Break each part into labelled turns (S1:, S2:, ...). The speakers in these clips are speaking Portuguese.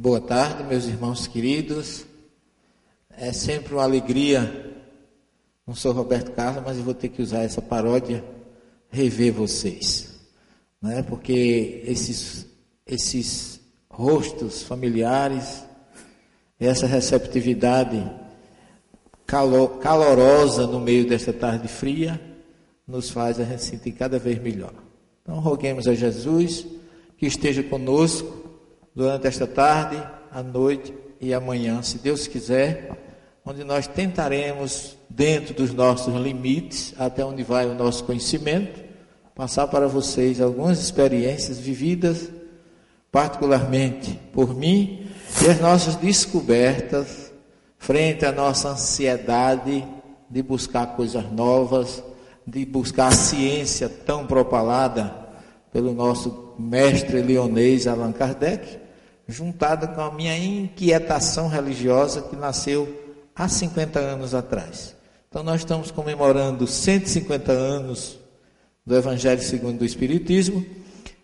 S1: Boa tarde, meus irmãos queridos. É sempre uma alegria. Não sou Roberto Carlos, mas eu vou ter que usar essa paródia, rever vocês. Né? Porque esses, esses rostos familiares, essa receptividade calorosa no meio desta tarde fria, nos faz a gente sentir cada vez melhor. Então, roguemos a Jesus que esteja conosco durante esta tarde, a noite e amanhã, se Deus quiser, onde nós tentaremos, dentro dos nossos limites, até onde vai o nosso conhecimento, passar para vocês algumas experiências vividas, particularmente por mim, e as nossas descobertas frente à nossa ansiedade de buscar coisas novas, de buscar a ciência tão propalada pelo nosso mestre leonês Allan Kardec juntada com a minha inquietação religiosa que nasceu há 50 anos atrás. Então nós estamos comemorando 150 anos do Evangelho segundo o Espiritismo,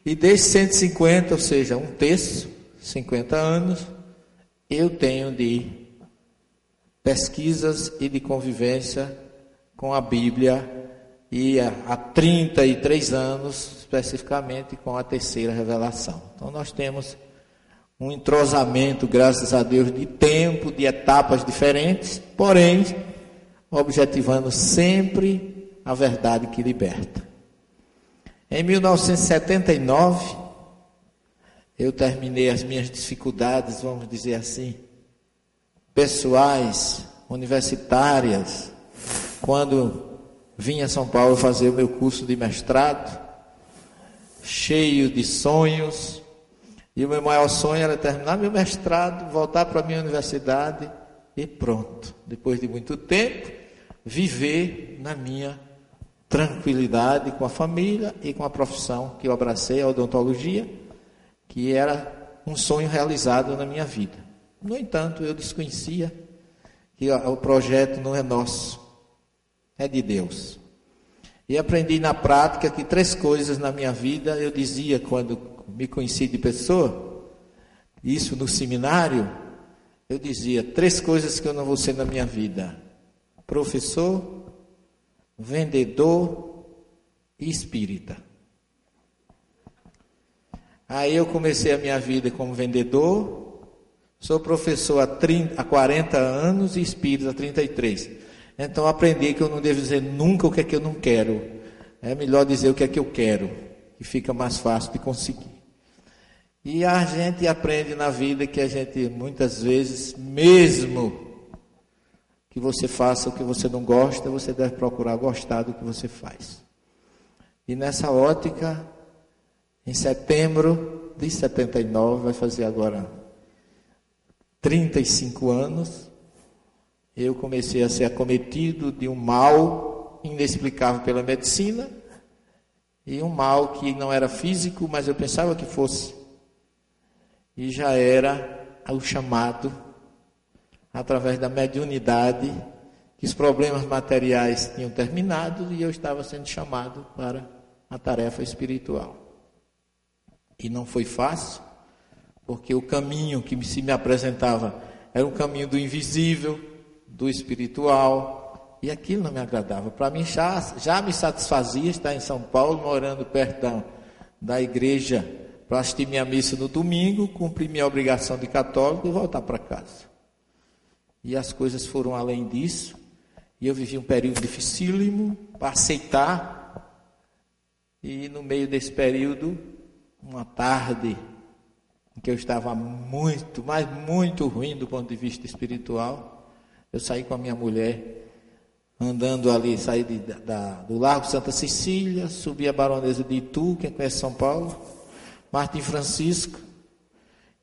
S1: e desde 150, ou seja, um terço, 50 anos, eu tenho de pesquisas e de convivência com a Bíblia e há 33 anos, especificamente, com a terceira revelação. Então nós temos um entrosamento, graças a Deus, de tempo, de etapas diferentes, porém, objetivando sempre a verdade que liberta. Em 1979, eu terminei as minhas dificuldades, vamos dizer assim, pessoais, universitárias, quando vim a São Paulo fazer o meu curso de mestrado, cheio de sonhos, e o meu maior sonho era terminar meu mestrado, voltar para a minha universidade e pronto. Depois de muito tempo, viver na minha tranquilidade com a família e com a profissão que eu abracei, a odontologia, que era um sonho realizado na minha vida. No entanto, eu desconhecia que o projeto não é nosso, é de Deus. E aprendi na prática que três coisas na minha vida eu dizia quando me conheci de pessoa, isso no seminário, eu dizia três coisas que eu não vou ser na minha vida: professor, vendedor e espírita. Aí eu comecei a minha vida como vendedor, sou professor há, 30, há 40 anos e espírita há 33. Então aprendi que eu não devo dizer nunca o que é que eu não quero. É melhor dizer o que é que eu quero, que fica mais fácil de conseguir. E a gente aprende na vida que a gente muitas vezes, mesmo que você faça o que você não gosta, você deve procurar gostar do que você faz. E nessa ótica, em setembro de 79, vai fazer agora 35 anos, eu comecei a ser acometido de um mal inexplicável pela medicina, e um mal que não era físico, mas eu pensava que fosse e já era o chamado, através da mediunidade, que os problemas materiais tinham terminado e eu estava sendo chamado para a tarefa espiritual. E não foi fácil, porque o caminho que se me apresentava era um caminho do invisível, do espiritual, e aquilo não me agradava. Para mim já, já me satisfazia estar em São Paulo, morando perto da, da igreja para assistir minha missa no domingo, cumprir minha obrigação de católico e voltar para casa. E as coisas foram além disso. E eu vivi um período dificílimo para aceitar. E no meio desse período, uma tarde em que eu estava muito, mas muito ruim do ponto de vista espiritual, eu saí com a minha mulher, andando ali, saí de, da, do Largo Santa Cecília, subi a Baronesa de Itu, quem conhece São Paulo, Martim Francisco,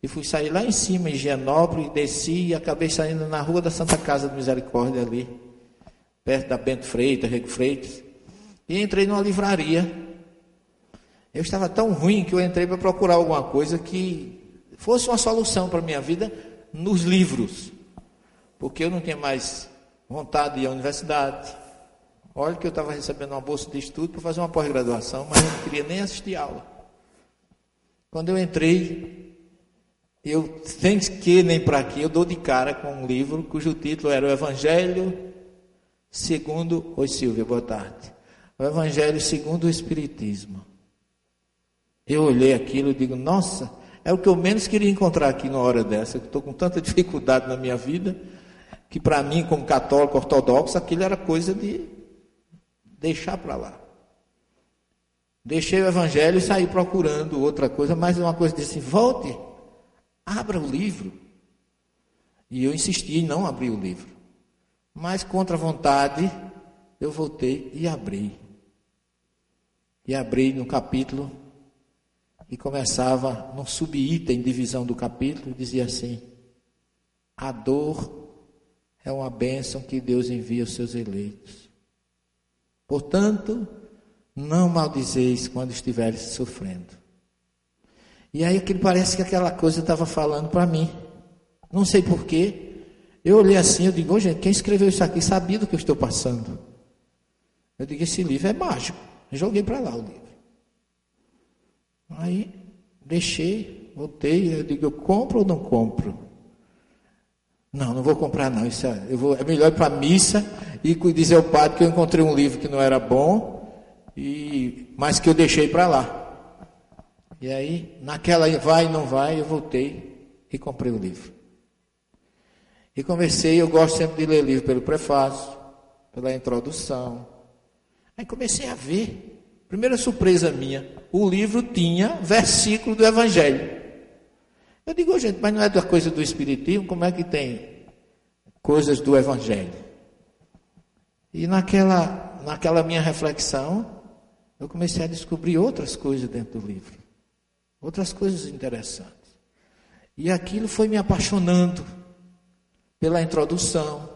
S1: e fui sair lá em cima, em Genópolis, desci e acabei saindo na rua da Santa Casa de Misericórdia ali, perto da Bento Freitas, Rego Freitas, e entrei numa livraria. Eu estava tão ruim que eu entrei para procurar alguma coisa que fosse uma solução para a minha vida nos livros, porque eu não tinha mais vontade de ir à universidade. Olha que eu estava recebendo uma bolsa de estudo para fazer uma pós-graduação, mas eu não queria nem assistir aula. Quando eu entrei, eu, sem que nem para que, eu dou de cara com um livro cujo título era o Evangelho segundo. Oi, Silvia, boa tarde. O Evangelho segundo o Espiritismo. Eu olhei aquilo e digo, nossa, é o que eu menos queria encontrar aqui na hora dessa. Eu estou com tanta dificuldade na minha vida, que para mim, como católico ortodoxo, aquilo era coisa de deixar para lá. Deixei o Evangelho e saí procurando outra coisa, mas uma coisa disse: volte, abra o livro. E eu insisti em não abrir o livro. Mas contra a vontade, eu voltei e abri. E abri no capítulo e começava num subitem, divisão do capítulo, dizia assim: A dor é uma bênção que Deus envia aos seus eleitos. Portanto, não maldizeis quando estiveres sofrendo. E aí aquilo parece que aquela coisa estava falando para mim. Não sei porquê. Eu olhei assim, eu digo, oh, gente, quem escreveu isso aqui sabia do que eu estou passando. Eu digo, esse livro é mágico. joguei para lá o livro. Aí deixei, voltei, eu digo, eu compro ou não compro? Não, não vou comprar não. Isso é, eu vou, é melhor ir para a missa e dizer ao padre que eu encontrei um livro que não era bom e mas que eu deixei para lá. E aí, naquela vai e não vai, eu voltei e comprei o livro. E comecei, eu gosto sempre de ler livro pelo prefácio, pela introdução. Aí comecei a ver. Primeira surpresa minha, o livro tinha versículo do Evangelho. Eu digo, gente, mas não é da coisa do Espiritismo, como é que tem coisas do Evangelho? E naquela, naquela minha reflexão, eu comecei a descobrir outras coisas dentro do livro, outras coisas interessantes. E aquilo foi me apaixonando pela introdução.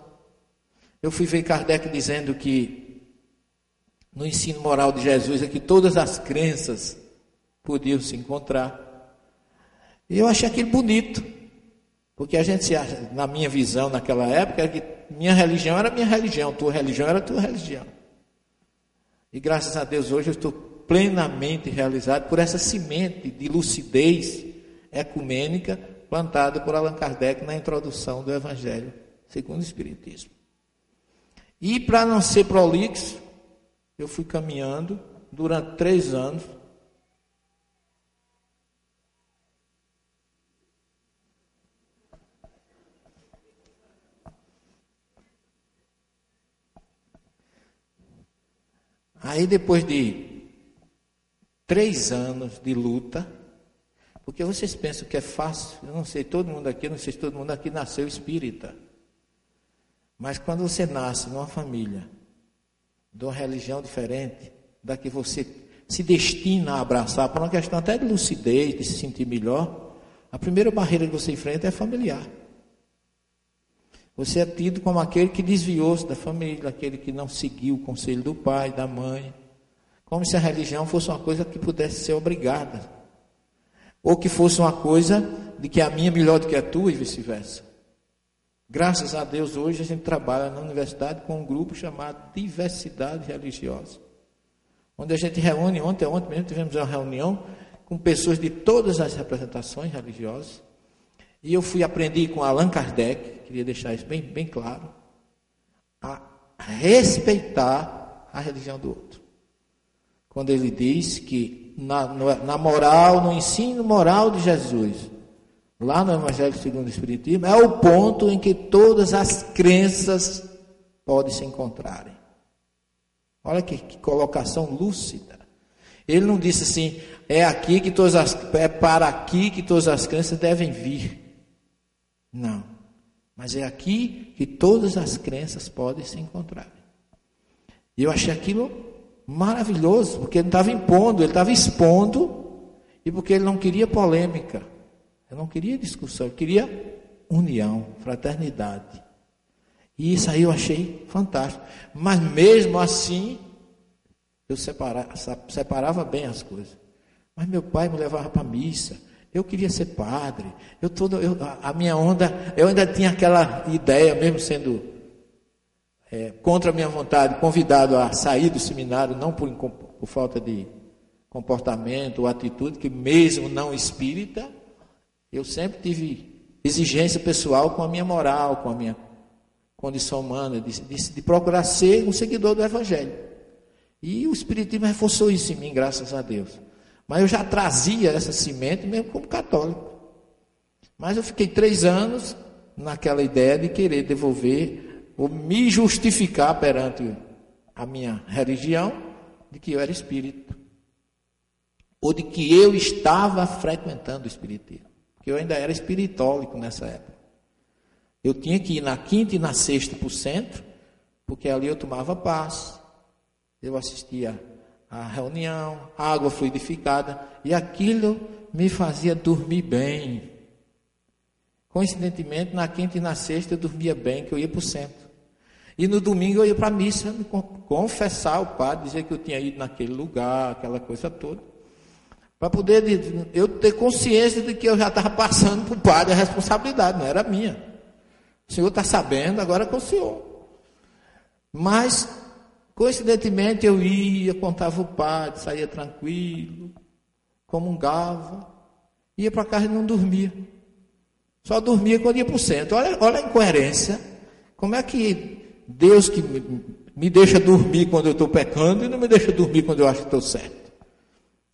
S1: Eu fui ver Kardec dizendo que no ensino moral de Jesus é que todas as crenças podiam se encontrar. E eu achei aquilo bonito, porque a gente na minha visão naquela época, é que minha religião era minha religião, tua religião era tua religião. E graças a Deus hoje eu estou plenamente realizado por essa semente de lucidez ecumênica plantada por Allan Kardec na introdução do Evangelho segundo o Espiritismo. E para não ser prolixo, eu fui caminhando durante três anos. Aí depois de três anos de luta, porque vocês pensam que é fácil, eu não sei, todo mundo aqui, não sei se todo mundo aqui nasceu espírita. Mas quando você nasce numa família, de uma religião diferente, da que você se destina a abraçar, por uma questão até de lucidez, de se sentir melhor, a primeira barreira que você enfrenta é familiar. Você é tido como aquele que desviou-se da família, aquele que não seguiu o conselho do pai, da mãe. Como se a religião fosse uma coisa que pudesse ser obrigada. Ou que fosse uma coisa de que a minha é melhor do que a tua e vice-versa. Graças a Deus, hoje a gente trabalha na universidade com um grupo chamado Diversidade Religiosa. Onde a gente reúne, ontem, ontem mesmo tivemos uma reunião com pessoas de todas as representações religiosas. E eu fui aprender com Allan Kardec, queria deixar isso bem, bem claro, a respeitar a religião do outro. Quando ele diz que na, na moral, no ensino moral de Jesus, lá no Evangelho segundo o Espiritismo, é o ponto em que todas as crenças podem se encontrarem. Olha que, que colocação lúcida. Ele não disse assim, é aqui que todas as, é para aqui que todas as crenças devem vir. Não. Mas é aqui que todas as crenças podem se encontrar. E eu achei aquilo maravilhoso, porque ele não estava impondo, ele estava expondo, e porque ele não queria polêmica, ele não queria discussão, ele queria união, fraternidade. E isso aí eu achei fantástico. Mas mesmo assim, eu separava, bem as coisas. Mas meu pai me levava para a missa, eu queria ser padre. Eu todo, eu, a, minha onda, eu ainda tinha aquela ideia, mesmo sendo é, contra a minha vontade, convidado a sair do seminário, não por, por falta de comportamento ou atitude, que mesmo não espírita, Eu sempre tive exigência pessoal com a minha moral, com a minha condição humana, de, de, de procurar ser um seguidor do Evangelho. E o Espiritismo reforçou isso em mim, graças a Deus. Mas eu já trazia essa semente mesmo como católico. Mas eu fiquei três anos naquela ideia de querer devolver ou me justificar perante a minha religião de que eu era espírito. Ou de que eu estava frequentando o espiritismo. Porque eu ainda era espiritólico nessa época. Eu tinha que ir na quinta e na sexta para o centro, porque ali eu tomava paz. Eu assistia à reunião, água fluidificada, e aquilo me fazia dormir bem. Coincidentemente, na quinta e na sexta eu dormia bem, que eu ia para o centro. E no domingo eu ia para a missa confessar ao padre, dizer que eu tinha ido naquele lugar, aquela coisa toda. Para poder eu ter consciência de que eu já estava passando para o padre a responsabilidade, não era minha. O senhor está sabendo, agora é com o senhor. Mas, coincidentemente, eu ia, contava o padre, saía tranquilo, comungava, ia para casa e não dormia. Só dormia quando ia para o centro. Olha, olha a incoerência. Como é que Deus que me deixa dormir quando eu estou pecando e não me deixa dormir quando eu acho que estou certo?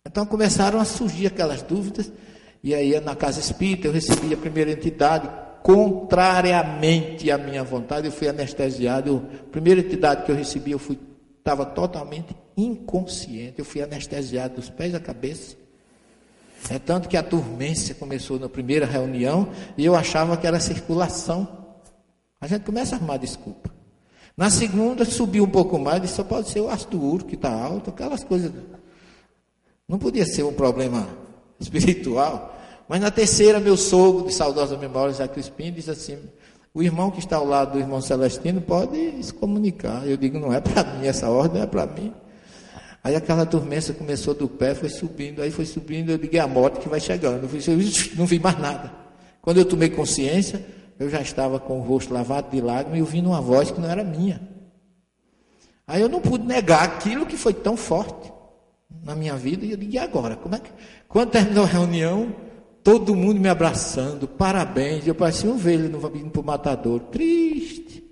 S1: Então começaram a surgir aquelas dúvidas. E aí na casa espírita eu recebi a primeira entidade, contrariamente à minha vontade, eu fui anestesiado. A primeira entidade que eu recebi, eu fui estava totalmente inconsciente. Eu fui anestesiado dos pés à cabeça. É tanto que a dormência começou na primeira reunião e eu achava que era circulação. A gente começa a arrumar desculpa. Na segunda subiu um pouco mais, disse, só pode ser o ácido úrico que está alto, aquelas coisas. Não podia ser um problema espiritual. Mas na terceira, meu sogro, de saudosa memória, Jacques Crispim, disse assim: o irmão que está ao lado do irmão Celestino pode se comunicar. Eu digo: não é para mim, essa ordem é para mim. Aí aquela dormência começou do pé, foi subindo, aí foi subindo, eu liguei a moto que vai chegando. Eu não vi mais nada. Quando eu tomei consciência, eu já estava com o rosto lavado de lágrimas e ouvindo uma voz que não era minha. Aí eu não pude negar aquilo que foi tão forte na minha vida. E eu digo, e agora? Como é que... Quando terminou a reunião, todo mundo me abraçando, parabéns. Eu parecia um velho indo para o matador, triste.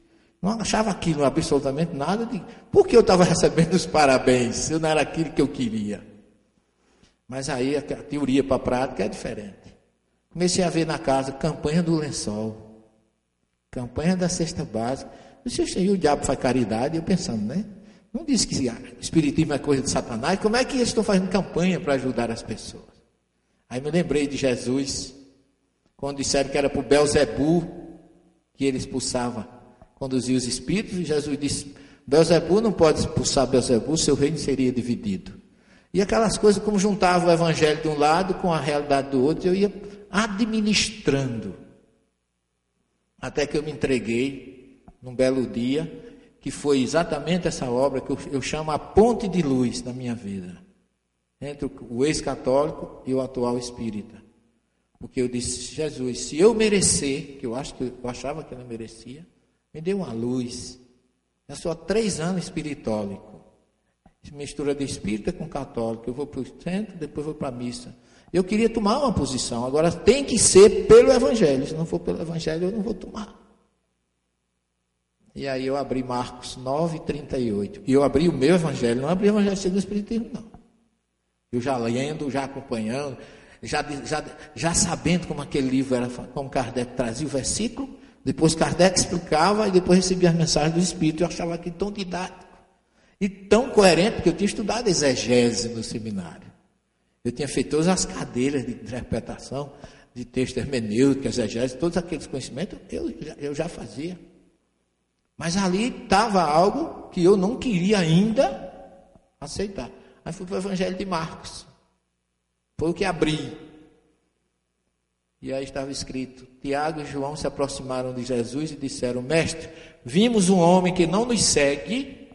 S1: Não achava aquilo absolutamente nada de. Por que eu estava recebendo os parabéns se não era aquilo que eu queria? Mas aí a teoria para a prática é diferente. Comecei a ver na casa campanha do lençol, campanha da cesta básica. E o diabo faz caridade, eu pensando, né? Não disse que espiritismo é coisa de Satanás. Como é que eles estão fazendo campanha para ajudar as pessoas? Aí me lembrei de Jesus, quando disseram que era para Belzebu que ele expulsava conduzir os espíritos, e Jesus disse: Belzebu não pode expulsar Belzebu, seu reino seria dividido. E aquelas coisas, como juntava o evangelho de um lado com a realidade do outro, eu ia administrando. Até que eu me entreguei num belo dia, que foi exatamente essa obra que eu, eu chamo a ponte de luz na minha vida, entre o ex-católico e o atual espírita. Porque eu disse, Jesus, se eu merecer, que eu acho que eu achava que eu não merecia, me deu uma luz. Eu sou três anos espiritólico. Mistura de espírita com católico. Eu vou para o centro, depois vou para a missa. Eu queria tomar uma posição. Agora tem que ser pelo Evangelho. Se não for pelo Evangelho, eu não vou tomar. E aí eu abri Marcos 9, 38. E eu abri o meu Evangelho. Não abri o Evangelho segundo o Espiritismo, não. Eu já lendo, já acompanhando, já, já, já sabendo como aquele livro era, como Kardec trazia o versículo, depois Kardec explicava e depois recebia as mensagens do Espírito. Eu achava aquilo tão didático e tão coerente, porque eu tinha estudado exegese no seminário. Eu tinha feito todas as cadeiras de interpretação, de texto hermenêutico, exegese, todos aqueles conhecimentos eu, eu já fazia. Mas ali estava algo que eu não queria ainda aceitar. Aí fui para o Evangelho de Marcos. Foi o que abri. E aí estava escrito: Tiago e João se aproximaram de Jesus e disseram: Mestre, vimos um homem que não nos segue,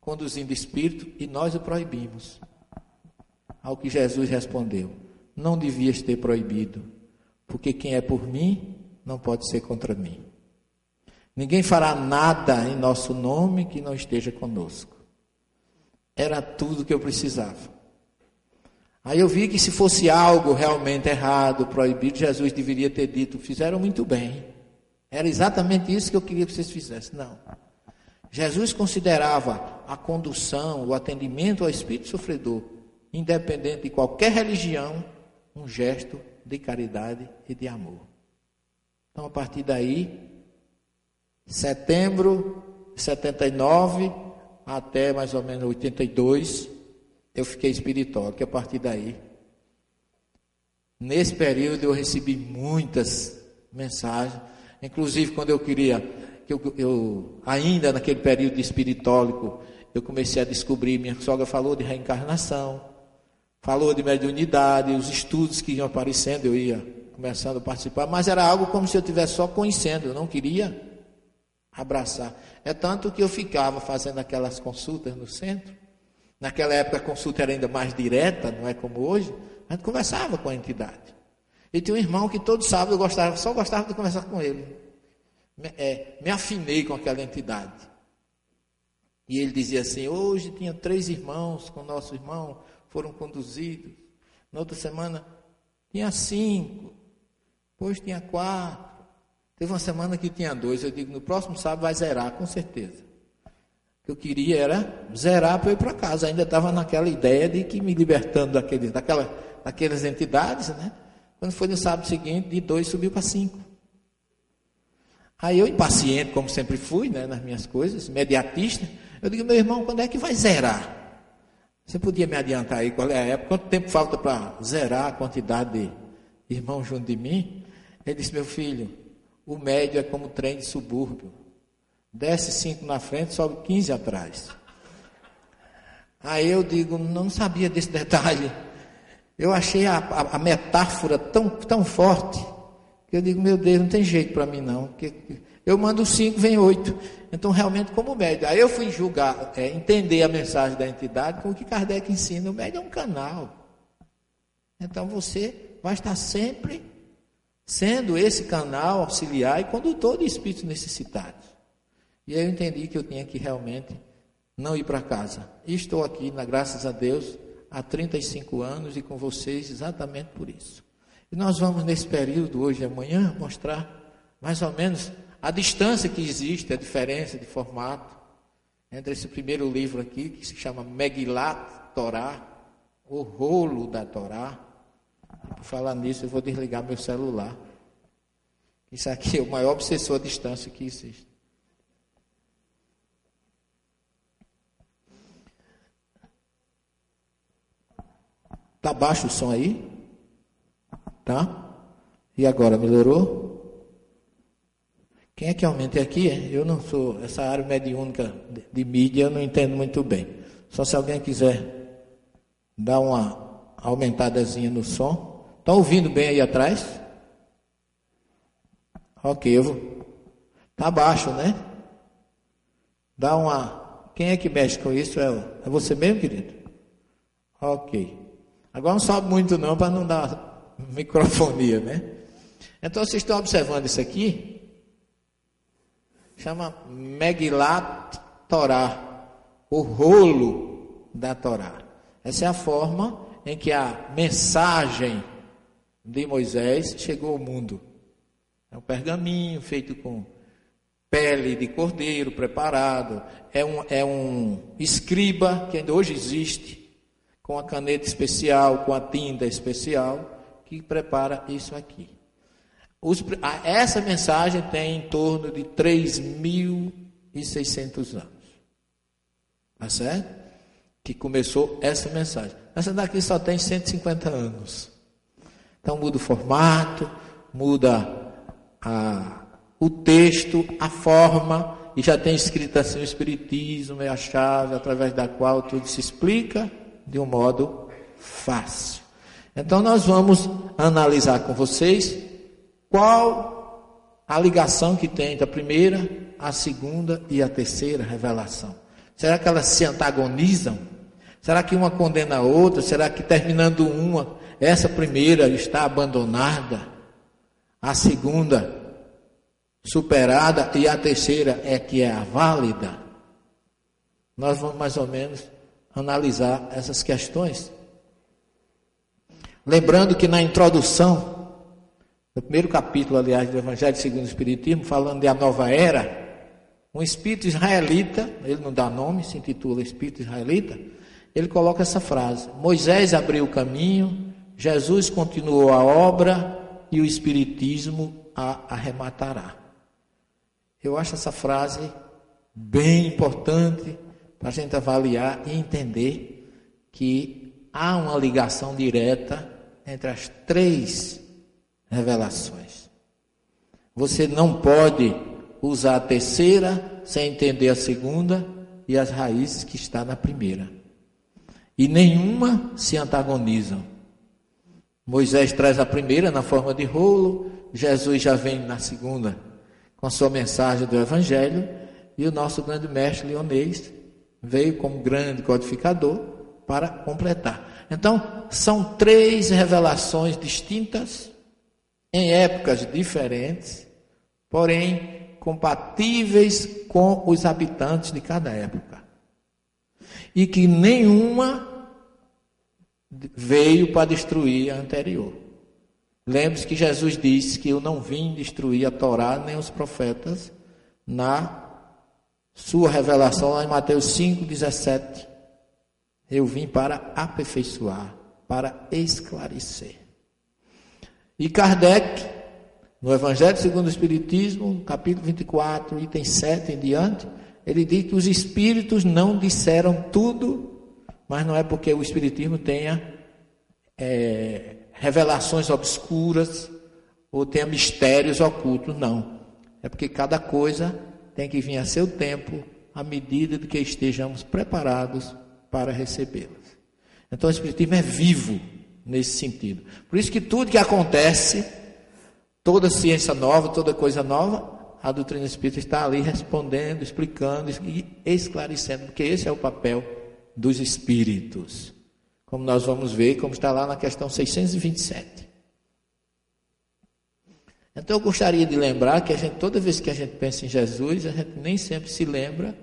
S1: conduzindo espírito, e nós o proibimos. Ao que Jesus respondeu: Não devias ter proibido, porque quem é por mim não pode ser contra mim. Ninguém fará nada em nosso nome que não esteja conosco. Era tudo que eu precisava. Aí eu vi que se fosse algo realmente errado, proibido, Jesus deveria ter dito: fizeram muito bem. Era exatamente isso que eu queria que vocês fizessem. Não. Jesus considerava a condução, o atendimento ao espírito sofredor, independente de qualquer religião, um gesto de caridade e de amor. Então, a partir daí, setembro de 79 até mais ou menos 82, eu fiquei espiritual, que a partir daí, nesse período eu recebi muitas mensagens, inclusive quando eu queria, que eu, eu ainda naquele período espiritólico, eu comecei a descobrir, minha sogra falou de reencarnação, falou de mediunidade, os estudos que iam aparecendo, eu ia começando a participar, mas era algo como se eu estivesse só conhecendo, eu não queria abraçar. É tanto que eu ficava fazendo aquelas consultas no centro. Naquela época a consulta era ainda mais direta, não é como hoje. A gente conversava com a entidade. E tinha um irmão que todo sábado eu gostava, só gostava de conversar com ele. Me, é, me afinei com aquela entidade. E ele dizia assim: hoje tinha três irmãos com nosso irmão, foram conduzidos. Na outra semana tinha cinco. Depois tinha quatro. Teve uma semana que tinha dois. Eu digo, no próximo sábado vai zerar, com certeza. O que eu queria era zerar para eu ir para casa. Ainda estava naquela ideia de que me libertando daqueles, daquela, daquelas entidades, né? Quando foi no sábado seguinte, de dois subiu para cinco. Aí eu, impaciente, como sempre fui, né, nas minhas coisas, imediatista, eu digo, meu irmão, quando é que vai zerar? Você podia me adiantar aí qual é a época? Quanto tempo falta para zerar a quantidade de irmãos junto de mim? Ele disse, meu filho, o médio é como trem de subúrbio. Desce cinco na frente, sobe 15 atrás. Aí eu digo, não sabia desse detalhe. Eu achei a, a, a metáfora tão, tão forte que eu digo, meu Deus, não tem jeito para mim não. Eu mando cinco, vem oito. Então, realmente, como médio. Aí eu fui julgar, é, entender a mensagem da entidade com o que Kardec ensina. O médio é um canal. Então você vai estar sempre sendo esse canal auxiliar e condutor de espíritos necessitados. E aí eu entendi que eu tinha que realmente não ir para casa. E estou aqui, na graças a Deus, há 35 anos e com vocês exatamente por isso. E nós vamos nesse período, hoje e amanhã, mostrar mais ou menos a distância que existe, a diferença de formato entre esse primeiro livro aqui, que se chama Megilat Torá, o rolo da Torá. Por falar nisso, eu vou desligar meu celular. Isso aqui é o maior obsessor à distância que existe. Tá baixo o som aí? Tá? E agora, melhorou? Quem é que aumenta aqui? Eu não sou, essa área mediúnica de, de mídia eu não entendo muito bem. Só se alguém quiser dar uma aumentadazinha no som. Estão ouvindo bem aí atrás? Ok, eu vou. Tá baixo, né? Dá uma. Quem é que mexe com isso? É, é você mesmo, querido? Ok. Agora não sobe muito não para não dar microfonia, né? Então vocês estão observando isso aqui? Chama Megilat Torá, o rolo da Torá. Essa é a forma em que a mensagem de Moisés chegou ao mundo. É um pergaminho feito com pele de cordeiro preparado. É um, é um escriba que ainda hoje existe com a caneta especial, com a tinta especial, que prepara isso aqui. Os, essa mensagem tem em torno de 3.600 anos. Tá certo? Que começou essa mensagem. Essa daqui só tem 150 anos. Então muda o formato, muda a, o texto, a forma, e já tem escrito assim: o Espiritismo é a chave através da qual tudo se explica de um modo fácil. Então, nós vamos analisar com vocês qual a ligação que tem entre a primeira, a segunda e a terceira revelação. Será que elas se antagonizam? Será que uma condena a outra? Será que terminando uma, essa primeira está abandonada? A segunda superada e a terceira é que é a válida? Nós vamos mais ou menos analisar essas questões. Lembrando que na introdução, no primeiro capítulo, aliás, do Evangelho segundo o Espiritismo, falando de a nova era, um espírito israelita, ele não dá nome, se intitula Espírito Israelita, ele coloca essa frase: Moisés abriu o caminho, Jesus continuou a obra e o Espiritismo a arrematará. Eu acho essa frase bem importante para a gente avaliar e entender que há uma ligação direta entre as três revelações. Você não pode usar a terceira sem entender a segunda e as raízes que está na primeira. E nenhuma se antagonizam. Moisés traz a primeira na forma de rolo, Jesus já vem na segunda com a sua mensagem do Evangelho, e o nosso grande mestre Leonês veio como grande codificador para completar. Então, são três revelações distintas, em épocas diferentes, porém compatíveis com os habitantes de cada época. E que nenhuma veio para destruir a anterior. Lembre-se que Jesus disse que eu não vim destruir a Torá nem os profetas na sua revelação lá em Mateus 5, 17. Eu vim para aperfeiçoar, para esclarecer. E Kardec, no Evangelho segundo o Espiritismo, capítulo 24, item 7 em diante, ele diz que os espíritos não disseram tudo, mas não é porque o Espiritismo tenha é, revelações obscuras ou tenha mistérios ocultos, não. É porque cada coisa tem que vir a seu tempo, à medida de que estejamos preparados para recebê-las. Então o Espiritismo é vivo nesse sentido. Por isso que tudo que acontece, toda ciência nova, toda coisa nova, a doutrina espírita está ali respondendo, explicando e esclarecendo, porque esse é o papel dos espíritos como nós vamos ver, como está lá na questão 627. Então eu gostaria de lembrar que a gente, toda vez que a gente pensa em Jesus, a gente nem sempre se lembra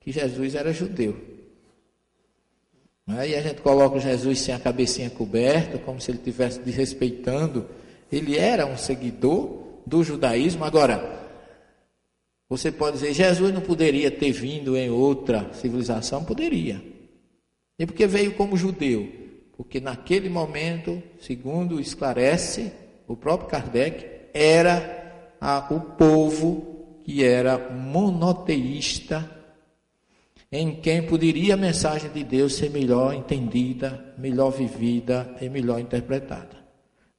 S1: que Jesus era judeu. É? E a gente coloca Jesus sem a cabecinha coberta, como se ele estivesse desrespeitando. Ele era um seguidor do judaísmo. Agora, você pode dizer, Jesus não poderia ter vindo em outra civilização? Poderia. E por que veio como judeu? Porque naquele momento, segundo esclarece o próprio Kardec, era a, o povo que era monoteísta, em quem poderia a mensagem de Deus ser melhor entendida, melhor vivida e melhor interpretada.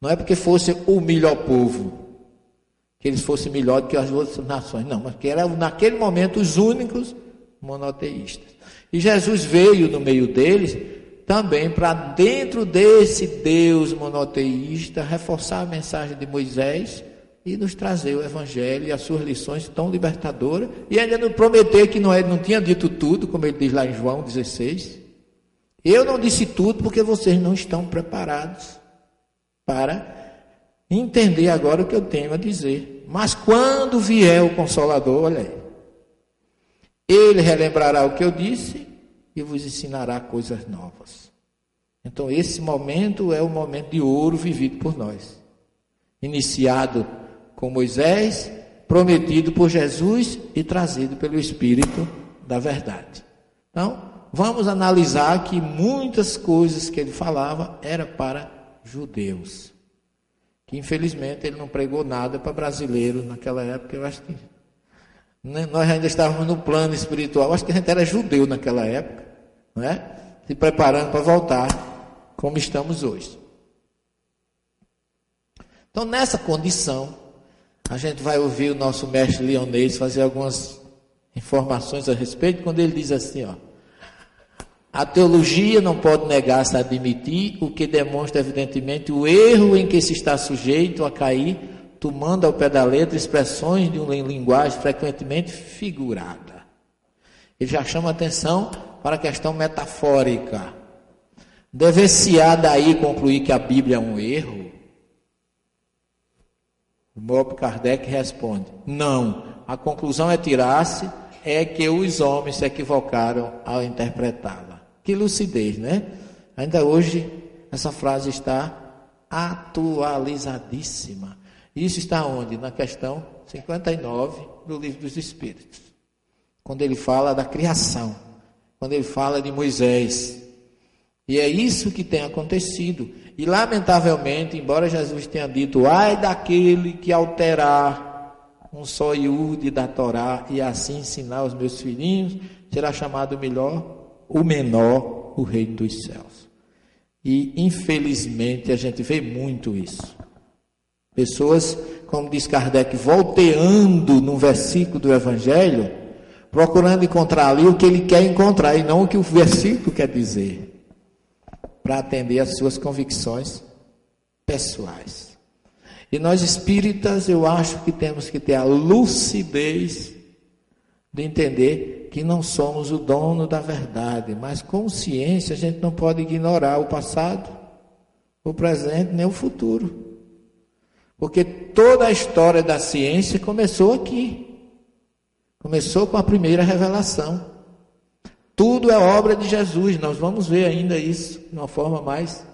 S1: Não é porque fosse o melhor povo, que eles fossem melhor do que as outras nações, não, mas que eram naquele momento os únicos monoteístas. E Jesus veio no meio deles também para dentro desse Deus monoteísta reforçar a mensagem de Moisés e nos trazer o evangelho e as suas lições tão libertadoras e ainda nos prometer que não, não tinha dito tudo, como ele diz lá em João 16. Eu não disse tudo porque vocês não estão preparados para entender agora o que eu tenho a dizer. Mas quando vier o Consolador, olha aí, ele relembrará o que eu disse e vos ensinará coisas novas. Então, esse momento é o momento de ouro vivido por nós. Iniciado com Moisés, prometido por Jesus e trazido pelo Espírito da verdade. Então, vamos analisar que muitas coisas que ele falava era para judeus. Que infelizmente ele não pregou nada para brasileiro naquela época, eu acho que né? Nós ainda estávamos no plano espiritual. Acho que a gente era judeu naquela época, não é? Se preparando para voltar como estamos hoje. Então, nessa condição, a gente vai ouvir o nosso mestre Leonês fazer algumas informações a respeito, quando ele diz assim, ó. A teologia não pode negar-se a admitir, o que demonstra evidentemente o erro em que se está sujeito a cair tomando ao pé da letra expressões de uma linguagem frequentemente figurada. Ele já chama atenção para a questão metafórica. Deve-se-á daí concluir que a Bíblia é um erro? O Bob Kardec responde: não. A conclusão é tirar-se é que os homens se equivocaram ao interpretá-la. Que lucidez, né? Ainda hoje essa frase está atualizadíssima. Isso está onde? Na questão 59 do Livro dos Espíritos. Quando ele fala da criação, quando ele fala de Moisés. E é isso que tem acontecido. E lamentavelmente, embora Jesus tenha dito, ai daquele que alterar um só iude da Torá e assim ensinar os meus filhinhos, será chamado melhor, o menor, o reino dos céus. E infelizmente a gente vê muito isso. Pessoas, como diz Kardec, volteando num versículo do Evangelho, procurando encontrar ali o que ele quer encontrar e não o que o versículo quer dizer, para atender às suas convicções pessoais. E nós espíritas, eu acho que temos que ter a lucidez de entender que não somos o dono da verdade, mas com ciência a gente não pode ignorar o passado, o presente nem o futuro. Porque toda a história da ciência começou aqui. Começou com a primeira revelação. Tudo é obra de Jesus. Nós vamos ver ainda isso de uma forma mais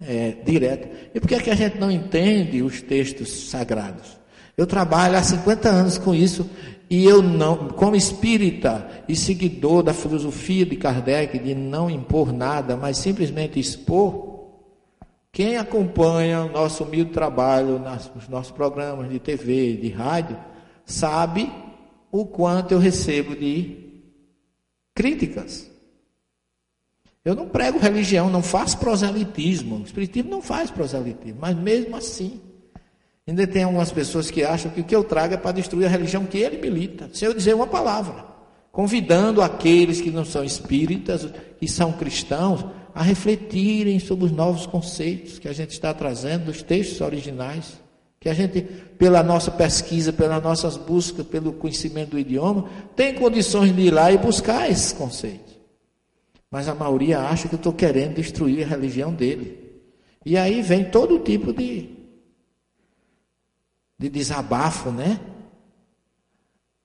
S1: é, direta. E por que, é que a gente não entende os textos sagrados? Eu trabalho há 50 anos com isso e eu não, como espírita e seguidor da filosofia de Kardec de não impor nada, mas simplesmente expor, quem acompanha o nosso humilde trabalho nos nossos programas de TV, de rádio, sabe o quanto eu recebo de críticas. Eu não prego religião, não faço proselitismo. O Espiritismo não faz proselitismo, mas mesmo assim, ainda tem algumas pessoas que acham que o que eu trago é para destruir a religião que ele milita, sem eu dizer uma palavra. Convidando aqueles que não são espíritas, que são cristãos, a refletirem sobre os novos conceitos que a gente está trazendo dos textos originais, que a gente, pela nossa pesquisa, pelas nossas buscas, pelo conhecimento do idioma, tem condições de ir lá e buscar esses conceitos. Mas a maioria acha que eu estou querendo destruir a religião dele. E aí vem todo tipo de, de desabafo, né?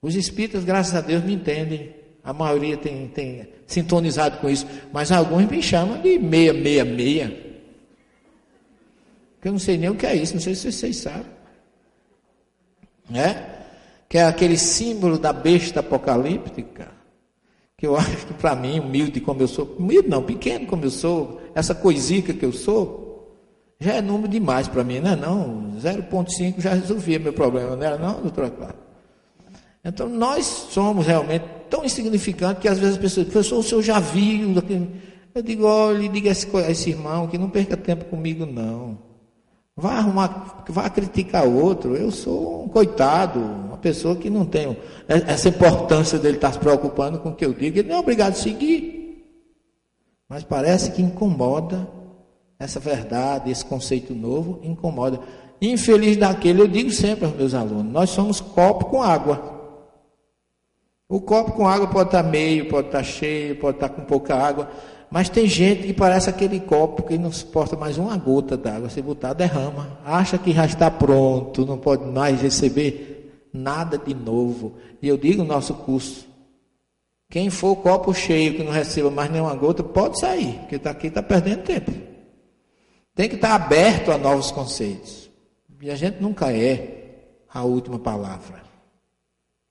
S1: Os espíritas, graças a Deus, me entendem a maioria tem, tem sintonizado com isso. Mas alguns me chamam de meia, meia, meia. Que eu não sei nem o que é isso, não sei se vocês sabem. É? Que é aquele símbolo da besta apocalíptica. Que eu acho que para mim, humilde como eu sou, humilde não, pequeno como eu sou, essa coisica que eu sou, já é número demais para mim, não é não? 0,5 já resolvia meu problema, não era não, doutora Clara? Então nós somos realmente tão insignificantes que às vezes as pessoas dizem, professor, o senhor já viu. Eu digo, olha, diga a esse, a esse irmão que não perca tempo comigo, não. Vá arrumar, vá criticar outro. Eu sou um coitado, uma pessoa que não tem essa importância dele estar se preocupando com o que eu digo. Ele não é obrigado a seguir. Mas parece que incomoda essa verdade, esse conceito novo, incomoda. Infeliz daquele, eu digo sempre aos meus alunos: nós somos copo com água. O copo com água pode estar meio, pode estar cheio, pode estar com pouca água, mas tem gente que parece aquele copo que não suporta mais uma gota d'água. Se botar, derrama. Acha que já está pronto, não pode mais receber nada de novo. E eu digo no nosso curso: quem for copo cheio que não receba mais nenhuma gota, pode sair, porque está aqui está perdendo tempo. Tem que estar aberto a novos conceitos. E a gente nunca é a última palavra.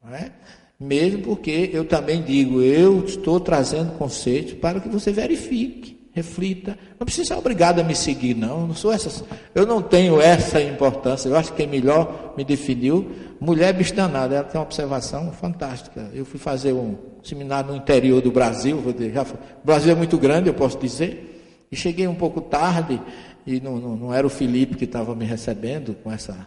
S1: Não é? Mesmo porque eu também digo, eu estou trazendo conceitos para que você verifique, reflita. Não precisa ser obrigado a me seguir, não. não sou essas, eu não tenho essa importância. Eu acho que quem melhor me definiu, mulher bistanada, ela tem uma observação fantástica. Eu fui fazer um seminário no interior do Brasil, já, o Brasil é muito grande, eu posso dizer, e cheguei um pouco tarde, e não, não, não era o Felipe que estava me recebendo com essa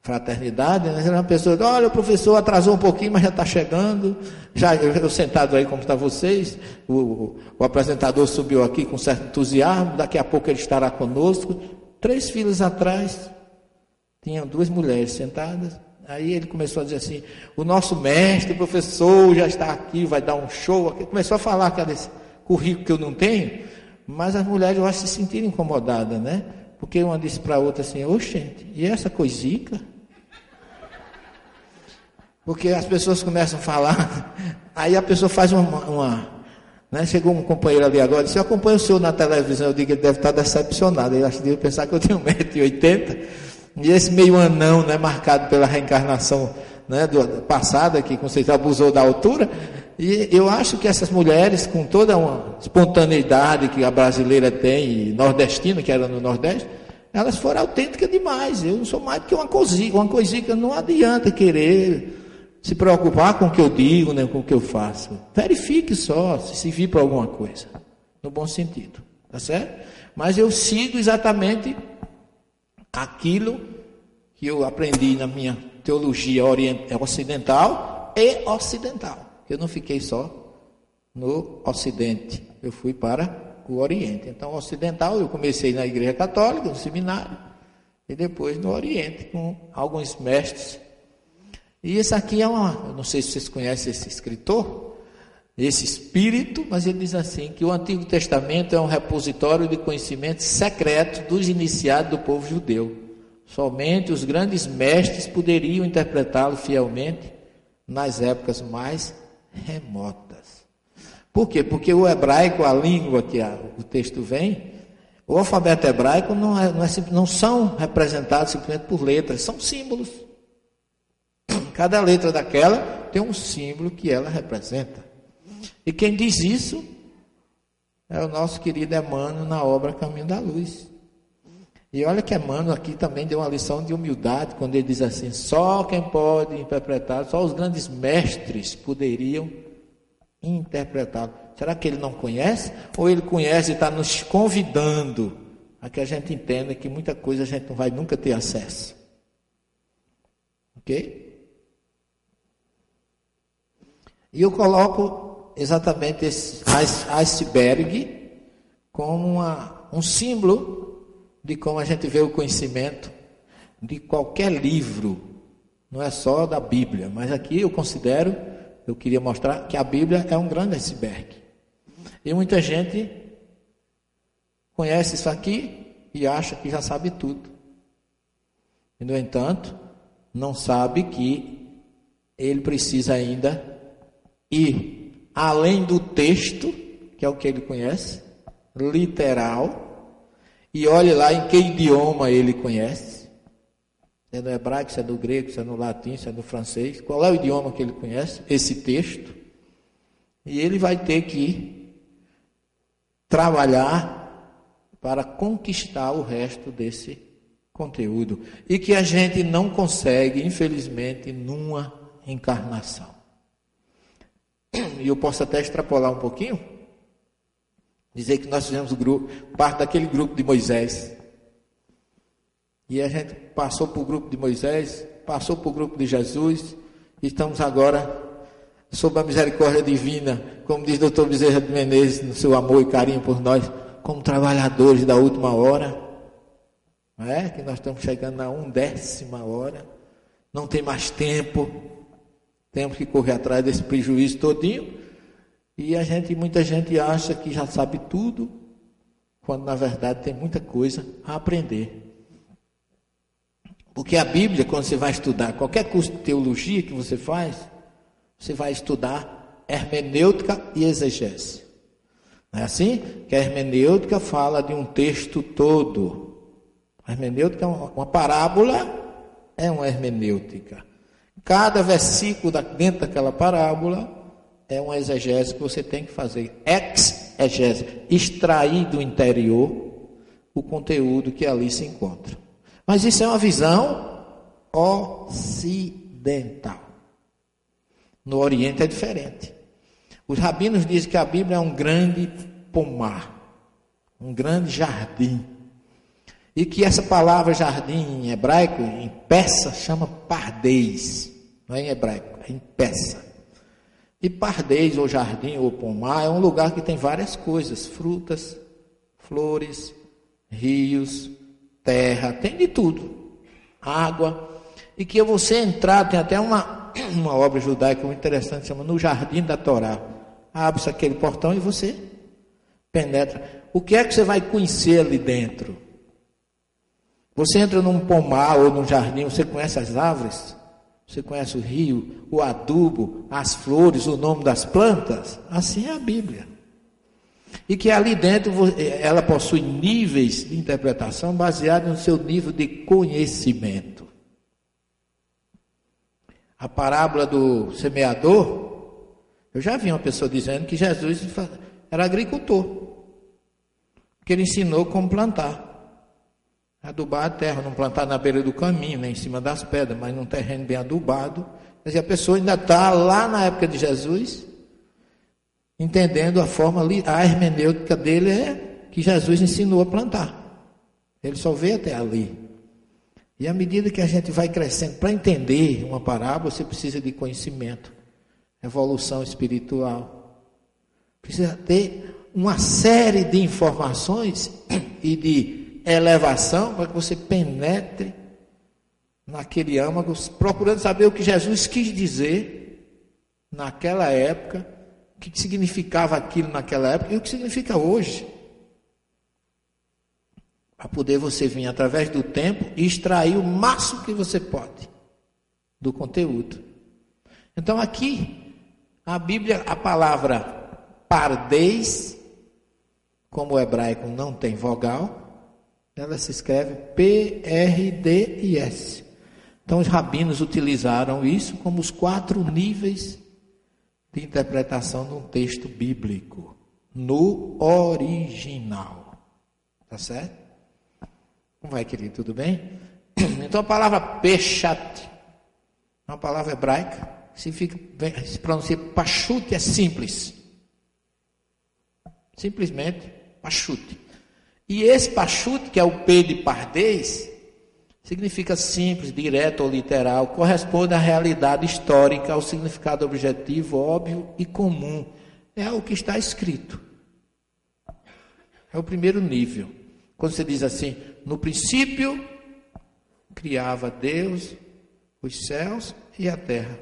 S1: fraternidade, né? uma pessoa, olha, o professor atrasou um pouquinho, mas já está chegando. Já eu, sentado aí como está vocês, o, o, apresentador subiu aqui com certo entusiasmo, daqui a pouco ele estará conosco. Três filas atrás, tinham duas mulheres sentadas. Aí ele começou a dizer assim: o nosso mestre, professor, já está aqui, vai dar um show. Começou a falar aquele currículo que eu não tenho, mas as mulheres acho se sentiram incomodadas, né? Porque uma disse para a outra assim: Ô gente, e essa coisica? Porque as pessoas começam a falar, aí a pessoa faz uma, uma, Né? Chegou um companheiro ali agora, disse, eu acompanho o senhor na televisão, eu digo ele deve estar decepcionado. Ele acha que deve pensar que eu tenho 1,80m. E esse meio anão, né, marcado pela reencarnação né, do, passada, que com certeza abusou da altura. E eu acho que essas mulheres, com toda uma espontaneidade que a brasileira tem, e nordestina, que era no Nordeste, elas foram autênticas demais. Eu não sou mais do que uma coisinha, uma coisinha que não adianta querer se preocupar com o que eu digo, nem com o que eu faço. Verifique só se servir para alguma coisa, no bom sentido, tá certo? Mas eu sigo exatamente aquilo que eu aprendi na minha teologia ocidental e ocidental. Eu não fiquei só no Ocidente, eu fui para o Oriente. Então, ocidental, eu comecei na Igreja Católica, no seminário, e depois no Oriente, com alguns mestres e esse aqui é uma, eu não sei se vocês conhecem esse escritor, esse espírito, mas ele diz assim que o Antigo Testamento é um repositório de conhecimento secreto dos iniciados do povo judeu. Somente os grandes mestres poderiam interpretá-lo fielmente nas épocas mais remotas. Por quê? Porque o hebraico, a língua que a, o texto vem, o alfabeto hebraico não, é, não, é, não são representados simplesmente por letras, são símbolos. Cada letra daquela tem um símbolo que ela representa. E quem diz isso é o nosso querido Emmanuel na obra Caminho da Luz. E olha que Emmanuel aqui também deu uma lição de humildade, quando ele diz assim: só quem pode interpretar, só os grandes mestres poderiam interpretá-lo. Será que ele não conhece? Ou ele conhece e está nos convidando a que a gente entenda que muita coisa a gente não vai nunca ter acesso? Ok? E eu coloco exatamente esse iceberg como uma, um símbolo de como a gente vê o conhecimento de qualquer livro, não é só da Bíblia, mas aqui eu considero, eu queria mostrar que a Bíblia é um grande iceberg. E muita gente conhece isso aqui e acha que já sabe tudo. E, no entanto, não sabe que ele precisa ainda e além do texto, que é o que ele conhece, literal, e olhe lá em que idioma ele conhece. Se é no hebraico, se é no grego, se é no latim, se é no francês. Qual é o idioma que ele conhece? Esse texto. E ele vai ter que trabalhar para conquistar o resto desse conteúdo. E que a gente não consegue, infelizmente, numa encarnação e eu posso até extrapolar um pouquinho, dizer que nós fizemos grupo, parte daquele grupo de Moisés. E a gente passou para o grupo de Moisés, passou para o grupo de Jesus, e estamos agora sob a misericórdia divina, como diz o doutor Bezerra de Menezes, no seu amor e carinho por nós, como trabalhadores da última hora. Não é? Que nós estamos chegando na undécima hora, não tem mais tempo. Temos que correr atrás desse prejuízo todinho. E a gente, muita gente acha que já sabe tudo, quando na verdade tem muita coisa a aprender. Porque a Bíblia, quando você vai estudar qualquer curso de teologia que você faz, você vai estudar hermenêutica e exegese. Não é assim? Que a hermenêutica fala de um texto todo. A hermenêutica é uma, uma parábola, é uma hermenêutica. Cada versículo dentro daquela parábola é uma exegese que você tem que fazer. Ex-egese, extrair do interior o conteúdo que ali se encontra. Mas isso é uma visão ocidental. No Oriente é diferente. Os rabinos dizem que a Bíblia é um grande pomar, um grande jardim. E que essa palavra jardim em hebraico, em persa, chama pardês. Não é em hebraico, é em peça. E pardês, ou jardim, ou pomar, é um lugar que tem várias coisas: frutas, flores, rios, terra, tem de tudo. Água. E que você entrar, tem até uma, uma obra judaica muito interessante, chama No Jardim da Torá. Abre-se aquele portão e você penetra. O que é que você vai conhecer ali dentro? Você entra num pomar ou num jardim, você conhece as árvores? Você conhece o rio, o adubo, as flores, o nome das plantas? Assim é a Bíblia. E que ali dentro ela possui níveis de interpretação baseados no seu nível de conhecimento. A parábola do semeador, eu já vi uma pessoa dizendo que Jesus era agricultor. Que ele ensinou como plantar. Adubar a terra, não plantar na beira do caminho, nem em cima das pedras, mas num terreno bem adubado. Mas a pessoa ainda está lá na época de Jesus, entendendo a forma, a hermenêutica dele é que Jesus ensinou a plantar. Ele só veio até ali. E à medida que a gente vai crescendo, para entender uma parábola, você precisa de conhecimento, evolução espiritual. Precisa ter uma série de informações e de elevação para que você penetre naquele âmago, procurando saber o que Jesus quis dizer naquela época o que significava aquilo naquela época e o que significa hoje. Para poder você vir através do tempo e extrair o máximo que você pode do conteúdo. Então aqui, a Bíblia, a palavra pardeis, como o hebraico não tem vogal, ela se escreve P-R-D-I-S. Então os rabinos utilizaram isso como os quatro níveis de interpretação de um texto bíblico, no original. Tá certo? Como vai, querido? Tudo bem? Então a palavra pechat, é uma palavra hebraica, significa, se pronuncia pachute, é simples. Simplesmente pachute. E esse pachute, que é o P de pardês, Significa simples, direto ou literal, corresponde à realidade histórica, ao significado objetivo, óbvio e comum. É o que está escrito. É o primeiro nível. Quando você diz assim, no princípio criava Deus os céus e a terra.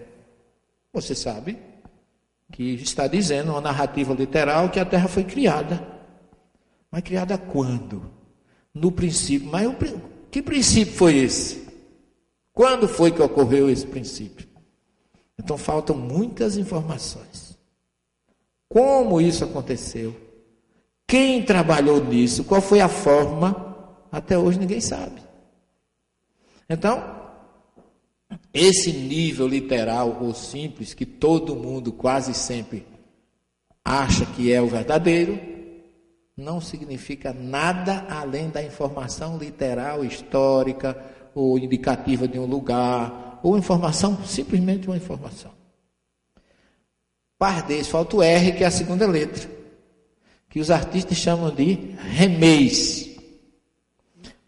S1: Você sabe que está dizendo uma narrativa literal que a terra foi criada. Mas criada quando? No princípio. Mas o que princípio foi esse? Quando foi que ocorreu esse princípio? Então faltam muitas informações. Como isso aconteceu? Quem trabalhou nisso? Qual foi a forma? Até hoje ninguém sabe. Então, esse nível literal ou simples que todo mundo quase sempre acha que é o verdadeiro, não significa nada além da informação literal, histórica, ou indicativa de um lugar, ou informação, simplesmente uma informação. Pardês, falta o R, que é a segunda letra, que os artistas chamam de remês.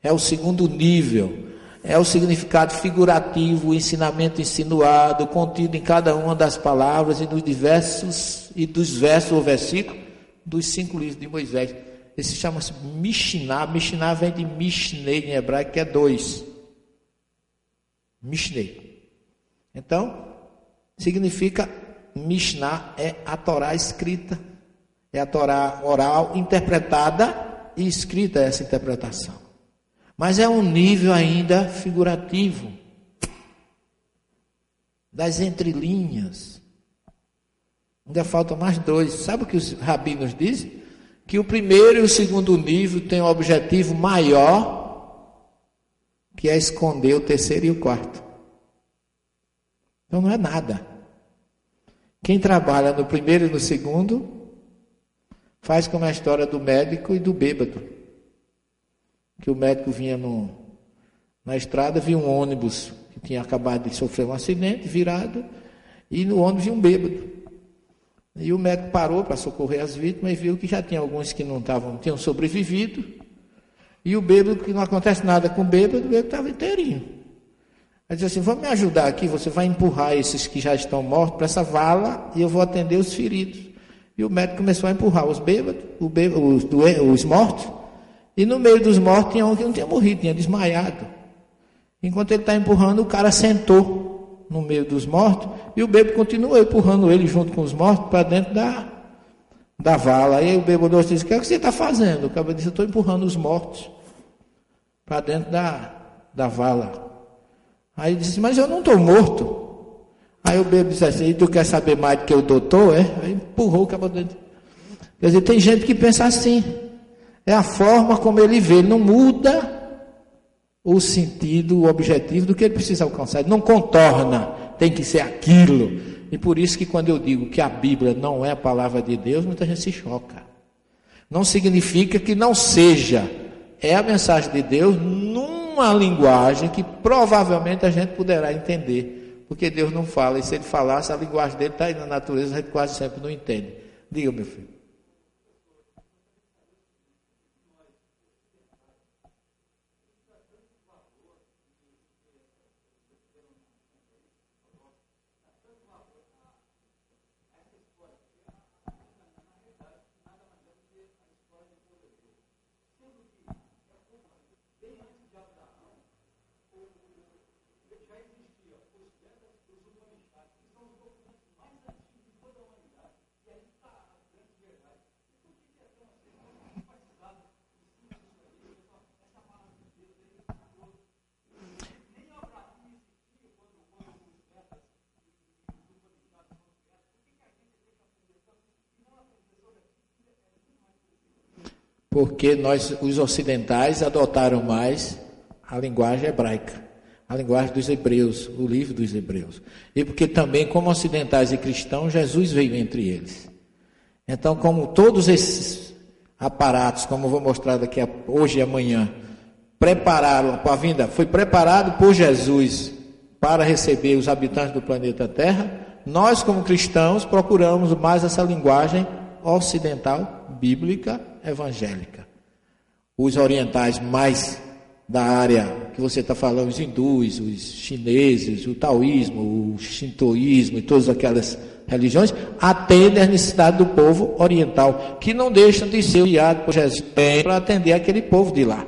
S1: É o segundo nível, é o significado figurativo, o ensinamento insinuado, contido em cada uma das palavras e nos diversos e dos versos ou versículos dos cinco livros de Moisés. Esse chama-se Mishnah. Mishnah vem de Mishnei em hebraico, que é dois. Mishnei. Então, significa Mishnah é a Torá escrita. É a Torá oral interpretada e escrita essa interpretação. Mas é um nível ainda figurativo. Das entrelinhas. Ainda faltam mais dois. Sabe o que os rabinos dizem? Que o primeiro e o segundo nível têm um objetivo maior, que é esconder o terceiro e o quarto. Então não é nada. Quem trabalha no primeiro e no segundo, faz como a história do médico e do bêbado. Que o médico vinha no, na estrada, viu um ônibus que tinha acabado de sofrer um acidente, virado, e no ônibus vinha um bêbado. E o médico parou para socorrer as vítimas e viu que já tinha alguns que não estavam, tinham sobrevivido. E o bêbado, que não acontece nada com o bêbado, o bêbado estava inteirinho. Ele disse assim: Vamos me ajudar aqui, você vai empurrar esses que já estão mortos para essa vala e eu vou atender os feridos. E o médico começou a empurrar os bêbados, bêbado, os, os mortos, e no meio dos mortos tinha um que não tinha morrido, tinha desmaiado. Enquanto ele está empurrando, o cara sentou no meio dos mortos, e o bêbado continuou empurrando ele junto com os mortos para dentro da, da vala. Aí o bêbado disse: O que, é que você está fazendo? O cabra disse: Eu estou empurrando os mortos para dentro da, da vala. Aí ele disse: Mas eu não estou morto. Aí o bêbado disse assim: Tu quer saber mais do que o doutor? É? Aí empurrou o cabra dentro. Quer dizer, tem gente que pensa assim. É a forma como ele vê, não muda o sentido, o objetivo do que ele precisa alcançar. Ele não contorna, tem que ser aquilo. E por isso que quando eu digo que a Bíblia não é a palavra de Deus, muita gente se choca. Não significa que não seja. É a mensagem de Deus numa linguagem que provavelmente a gente poderá entender. Porque Deus não fala, e se ele falasse, a linguagem dele está aí na natureza, a gente quase sempre não entende. Diga, meu filho. Porque nós, os ocidentais, adotaram mais a linguagem hebraica, a linguagem dos hebreus, o livro dos hebreus. E porque também, como ocidentais e cristãos, Jesus veio entre eles. Então, como todos esses aparatos, como eu vou mostrar daqui a, hoje e amanhã, prepararam a vinda, foi preparado por Jesus para receber os habitantes do planeta Terra, nós, como cristãos, procuramos mais essa linguagem ocidental, bíblica, evangélica. Os orientais mais da área que você está falando, os hindus, os chineses, o taoísmo, o shintoísmo e todas aquelas religiões, atendem às necessidades do povo oriental, que não deixam de ser guiados por Jesus para atender aquele povo de lá.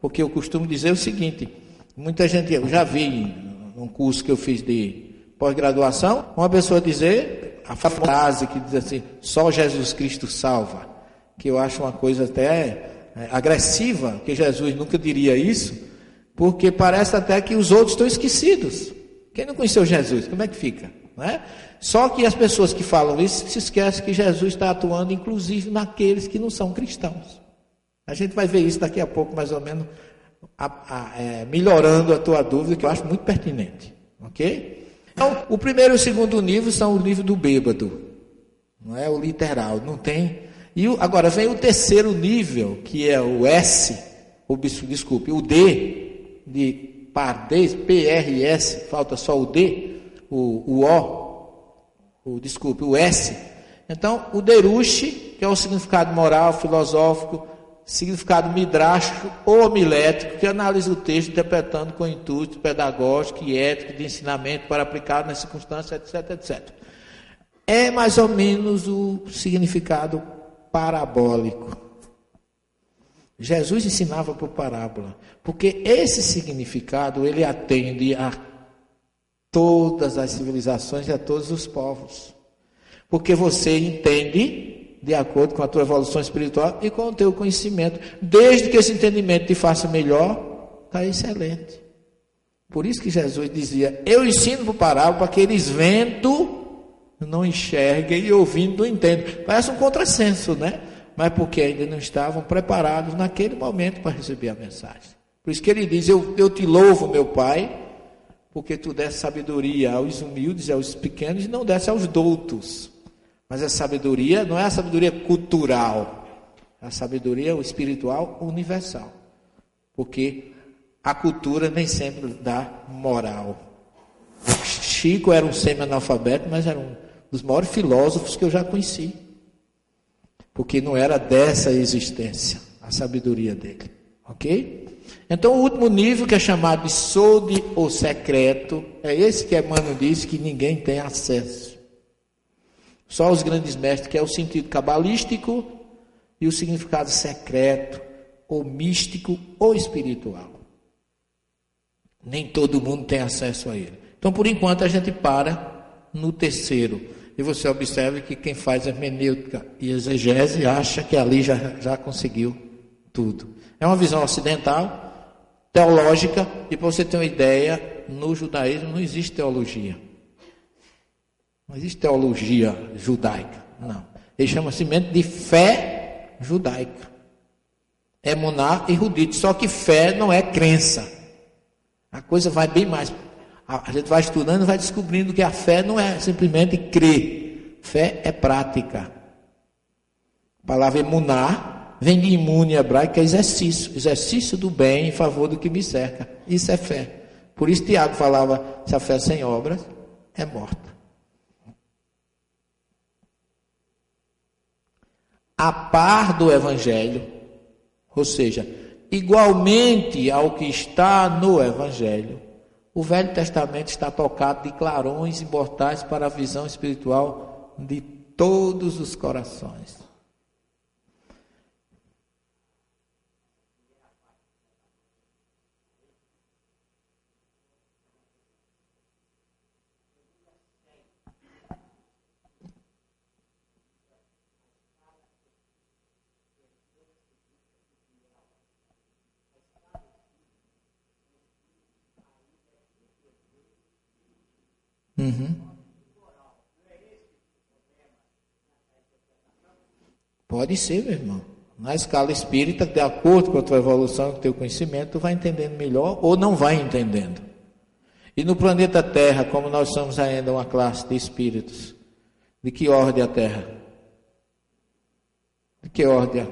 S1: Porque eu costumo dizer o seguinte: muita gente, eu já vi num curso que eu fiz de pós-graduação, uma pessoa dizer a frase que diz assim: só Jesus Cristo salva que eu acho uma coisa até é, agressiva, que Jesus nunca diria isso, porque parece até que os outros estão esquecidos. Quem não conheceu Jesus, como é que fica? É? Só que as pessoas que falam isso se esquecem que Jesus está atuando, inclusive, naqueles que não são cristãos. A gente vai ver isso daqui a pouco, mais ou menos, a, a, é, melhorando a tua dúvida, que eu acho muito pertinente. Ok? Então, o primeiro e o segundo nível são o nível do bêbado, não é o literal, não tem e o, agora vem o terceiro nível, que é o S, o, desculpe, o D, de pardez, PRS, falta só o D, o, o O, o, desculpe, o S. Então, o Derushi, que é o significado moral, filosófico, significado midrástico ou homilético, que analisa o texto interpretando com intuito pedagógico e ético de ensinamento para aplicar nas circunstâncias, etc, etc. É mais ou menos o significado parabólico. Jesus ensinava por parábola, porque esse significado ele atende a todas as civilizações e a todos os povos. Porque você entende de acordo com a tua evolução espiritual e com o teu conhecimento. Desde que esse entendimento te faça melhor, está excelente. Por isso que Jesus dizia: Eu ensino por parábola para que eles vendo não enxerguem e ouvindo não entendem. Parece um contrassenso, né? Mas porque ainda não estavam preparados naquele momento para receber a mensagem. Por isso que ele diz: Eu, eu te louvo, meu Pai, porque tu desse sabedoria aos humildes e aos pequenos e não desse aos doutos. Mas a sabedoria não é a sabedoria cultural, é a sabedoria espiritual universal. Porque a cultura nem sempre dá moral. Chico era um semi-analfabeto, mas era um dos maiores filósofos que eu já conheci. Porque não era dessa existência a sabedoria dele. Ok? Então, o último nível, que é chamado de solde ou secreto, é esse que Emmanuel diz que ninguém tem acesso. Só os grandes mestres, que é o sentido cabalístico e o significado secreto, ou místico, ou espiritual. Nem todo mundo tem acesso a ele. Então, por enquanto, a gente para no terceiro, e você observa que quem faz hermenêutica e exegese acha que ali já, já conseguiu tudo. É uma visão ocidental, teológica, e para você ter uma ideia, no judaísmo não existe teologia. Não existe teologia judaica, não. Ele chama simplesmente de fé judaica. É monar e rudite. Só que fé não é crença. A coisa vai bem mais. A gente vai estudando e vai descobrindo que a fé não é simplesmente crer. Fé é prática. A palavra emunar vem de imune hebraico, é exercício. Exercício do bem em favor do que me cerca. Isso é fé. Por isso Tiago falava: se a fé sem obras é morta. A par do Evangelho, ou seja, igualmente ao que está no Evangelho, o Velho Testamento está tocado de clarões imortais para a visão espiritual de todos os corações. Uhum. Pode ser, meu irmão. Na escala espírita, de acordo com a tua evolução, com o teu conhecimento, tu vai entendendo melhor ou não vai entendendo. E no planeta Terra, como nós somos ainda uma classe de espíritos, de que ordem a Terra? De que ordem?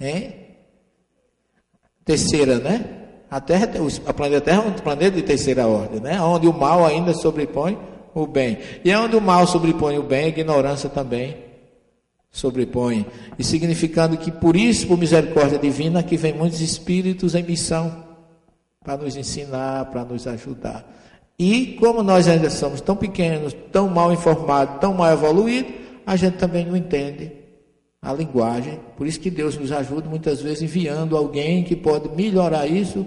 S1: Hein? Terceira, né? A Terra, planeta Terra é um planeta de terceira ordem, né? Onde o mal ainda sobrepõe o bem. E onde o mal sobrepõe o bem, a ignorância também sobrepõe. E significando que por isso, por misericórdia divina, que vem muitos espíritos em missão para nos ensinar, para nos ajudar. E como nós ainda somos tão pequenos, tão mal informados, tão mal evoluídos, a gente também não entende a linguagem. Por isso que Deus nos ajuda muitas vezes enviando alguém que pode melhorar isso,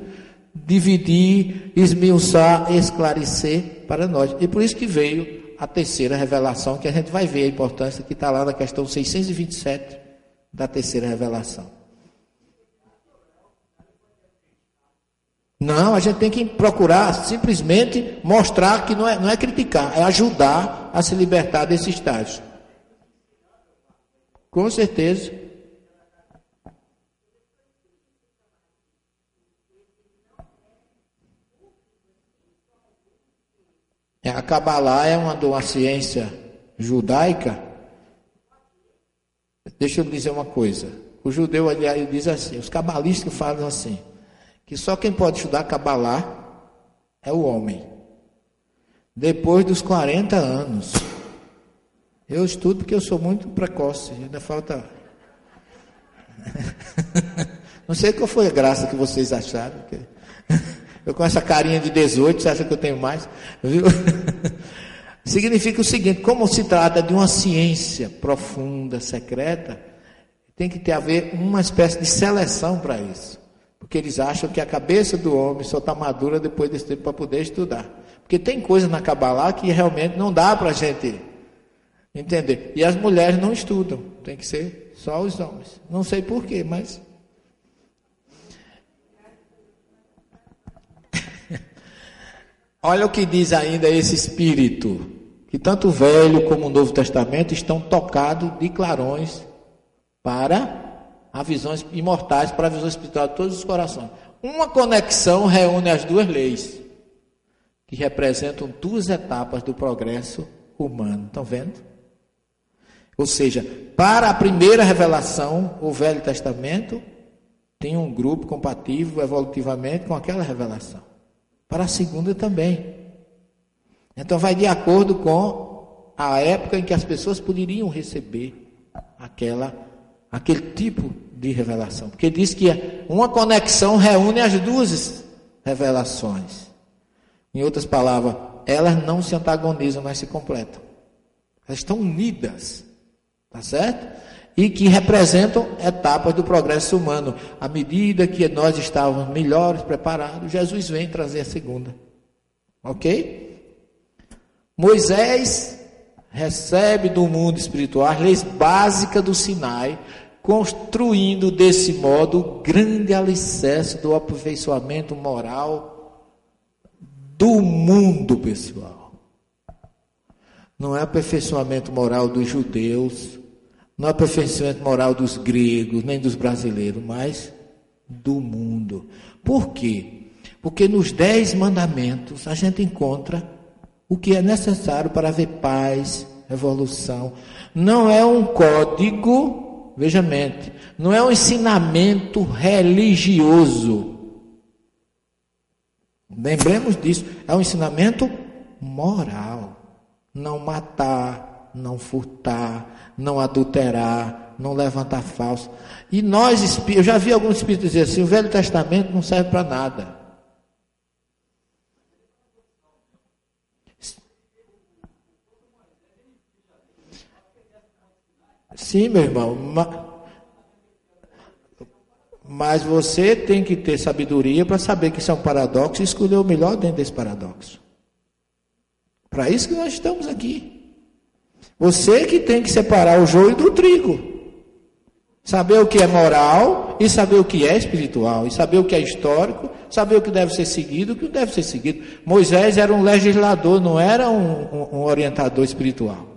S1: dividir, esmiuçar, esclarecer para nós. E por isso que veio a terceira revelação, que a gente vai ver a importância que está lá na questão 627 da terceira revelação. Não, a gente tem que procurar simplesmente mostrar que não é, não é criticar, é ajudar a se libertar desse estágio. Com certeza. É, a Kabbalah é uma, uma ciência judaica. Deixa eu dizer uma coisa. O judeu, aliás, diz assim: os cabalistas falam assim, que só quem pode estudar Kabbalah é o homem. Depois dos 40 anos. Eu estudo porque eu sou muito precoce, ainda falta. Não sei qual foi a graça que vocês acharam. Eu com essa carinha de 18, você acha que eu tenho mais? Viu? Significa o seguinte: como se trata de uma ciência profunda, secreta, tem que ter a ver uma espécie de seleção para isso. Porque eles acham que a cabeça do homem só está madura depois desse tempo para poder estudar. Porque tem coisa na Kabbalah que realmente não dá para a gente Entender? E as mulheres não estudam, tem que ser só os homens. Não sei porquê, mas. Olha o que diz ainda esse espírito, que tanto o Velho como o Novo Testamento estão tocados de clarões para a visões imortais, para a visão espiritual de todos os corações. Uma conexão reúne as duas leis, que representam duas etapas do progresso humano. Estão vendo? Ou seja, para a primeira revelação, o Velho Testamento tem um grupo compatível evolutivamente com aquela revelação. Para a segunda também. Então vai de acordo com a época em que as pessoas poderiam receber aquela, aquele tipo de revelação. Porque diz que uma conexão reúne as duas revelações. Em outras palavras, elas não se antagonizam, mas se completam. Elas estão unidas. Tá certo? E que representam etapas do progresso humano. À medida que nós estávamos melhores preparados, Jesus vem trazer a segunda. Ok? Moisés recebe do mundo espiritual as leis básicas do Sinai, construindo desse modo o grande alicerce do aperfeiçoamento moral do mundo pessoal. Não é aperfeiçoamento moral dos judeus, Não é aperfeiçoamento moral dos gregos, nem dos brasileiros, mas do mundo. Por quê? Porque nos dez mandamentos a gente encontra o que é necessário para haver paz, evolução. Não é um código, veja mente, não é um ensinamento religioso. Lembremos disso, é um ensinamento moral. Não matar, não furtar, não adulterar, não levantar falso. E nós, eu já vi alguns espíritos dizer assim: o Velho Testamento não serve para nada. Sim, meu irmão. Mas você tem que ter sabedoria para saber que isso é um paradoxo e escolher o melhor dentro desse paradoxo. Para isso que nós estamos aqui. Você que tem que separar o joio do trigo. Saber o que é moral e saber o que é espiritual. E saber o que é histórico, saber o que deve ser seguido o que deve ser seguido. Moisés era um legislador, não era um, um, um orientador espiritual.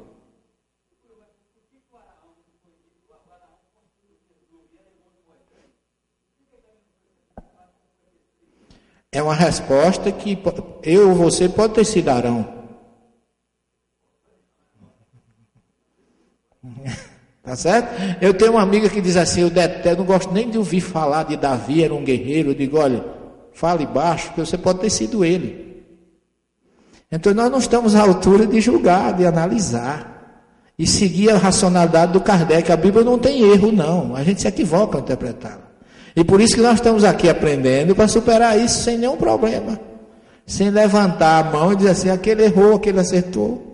S1: É uma resposta que eu ou você pode ter sido Arão. Tá certo? Eu tenho uma amiga que diz assim: eu detesto, não gosto nem de ouvir falar de Davi, era um guerreiro. Eu digo: olha, fale baixo, porque você pode ter sido ele. Então nós não estamos à altura de julgar, de analisar e seguir a racionalidade do Kardec. A Bíblia não tem erro, não. A gente se equivoca ao interpretá-la. E por isso que nós estamos aqui aprendendo para superar isso sem nenhum problema. Sem levantar a mão e dizer assim: aquele errou, aquele acertou.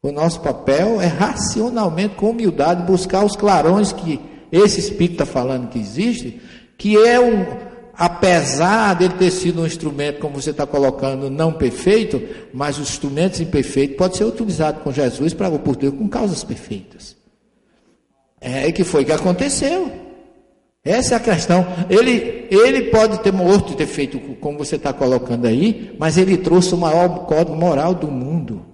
S1: O nosso papel é racionalmente, com humildade, buscar os clarões que esse Espírito está falando que existe, que é um, apesar dele ter sido um instrumento, como você está colocando, não perfeito, mas os instrumentos imperfeitos podem ser utilizados com Jesus para o por Deus com causas perfeitas. É que foi que aconteceu. Essa é a questão. Ele, ele pode ter morto e ter feito como você está colocando aí, mas ele trouxe o maior código moral do mundo.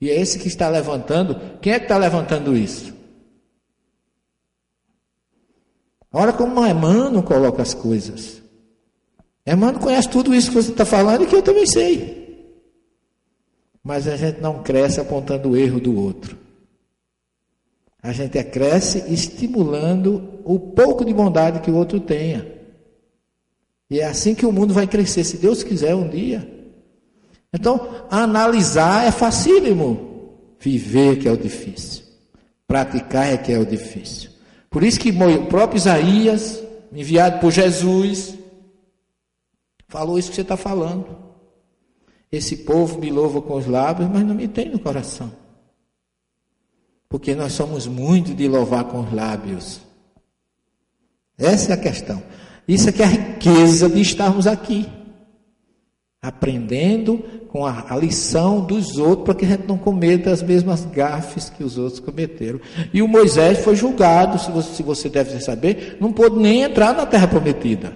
S1: E é esse que está levantando. Quem é que está levantando isso? Olha como Emmanuel coloca as coisas. Emmanuel conhece tudo isso que você está falando e que eu também sei. Mas a gente não cresce apontando o erro do outro. A gente é cresce estimulando o pouco de bondade que o outro tenha. E é assim que o mundo vai crescer, se Deus quiser um dia. Então, analisar é facílimo. Viver que é o difícil. Praticar é que é o difícil. Por isso que o próprio Isaías, enviado por Jesus, falou isso que você está falando. Esse povo me louva com os lábios, mas não me tem no coração. Porque nós somos muito de louvar com os lábios. Essa é a questão. Isso é que é a riqueza de estarmos aqui. Aprendendo com a, a lição dos outros, para que a gente não cometa as mesmas gafes que os outros cometeram. E o Moisés foi julgado, se você, se você deve saber, não pôde nem entrar na terra prometida.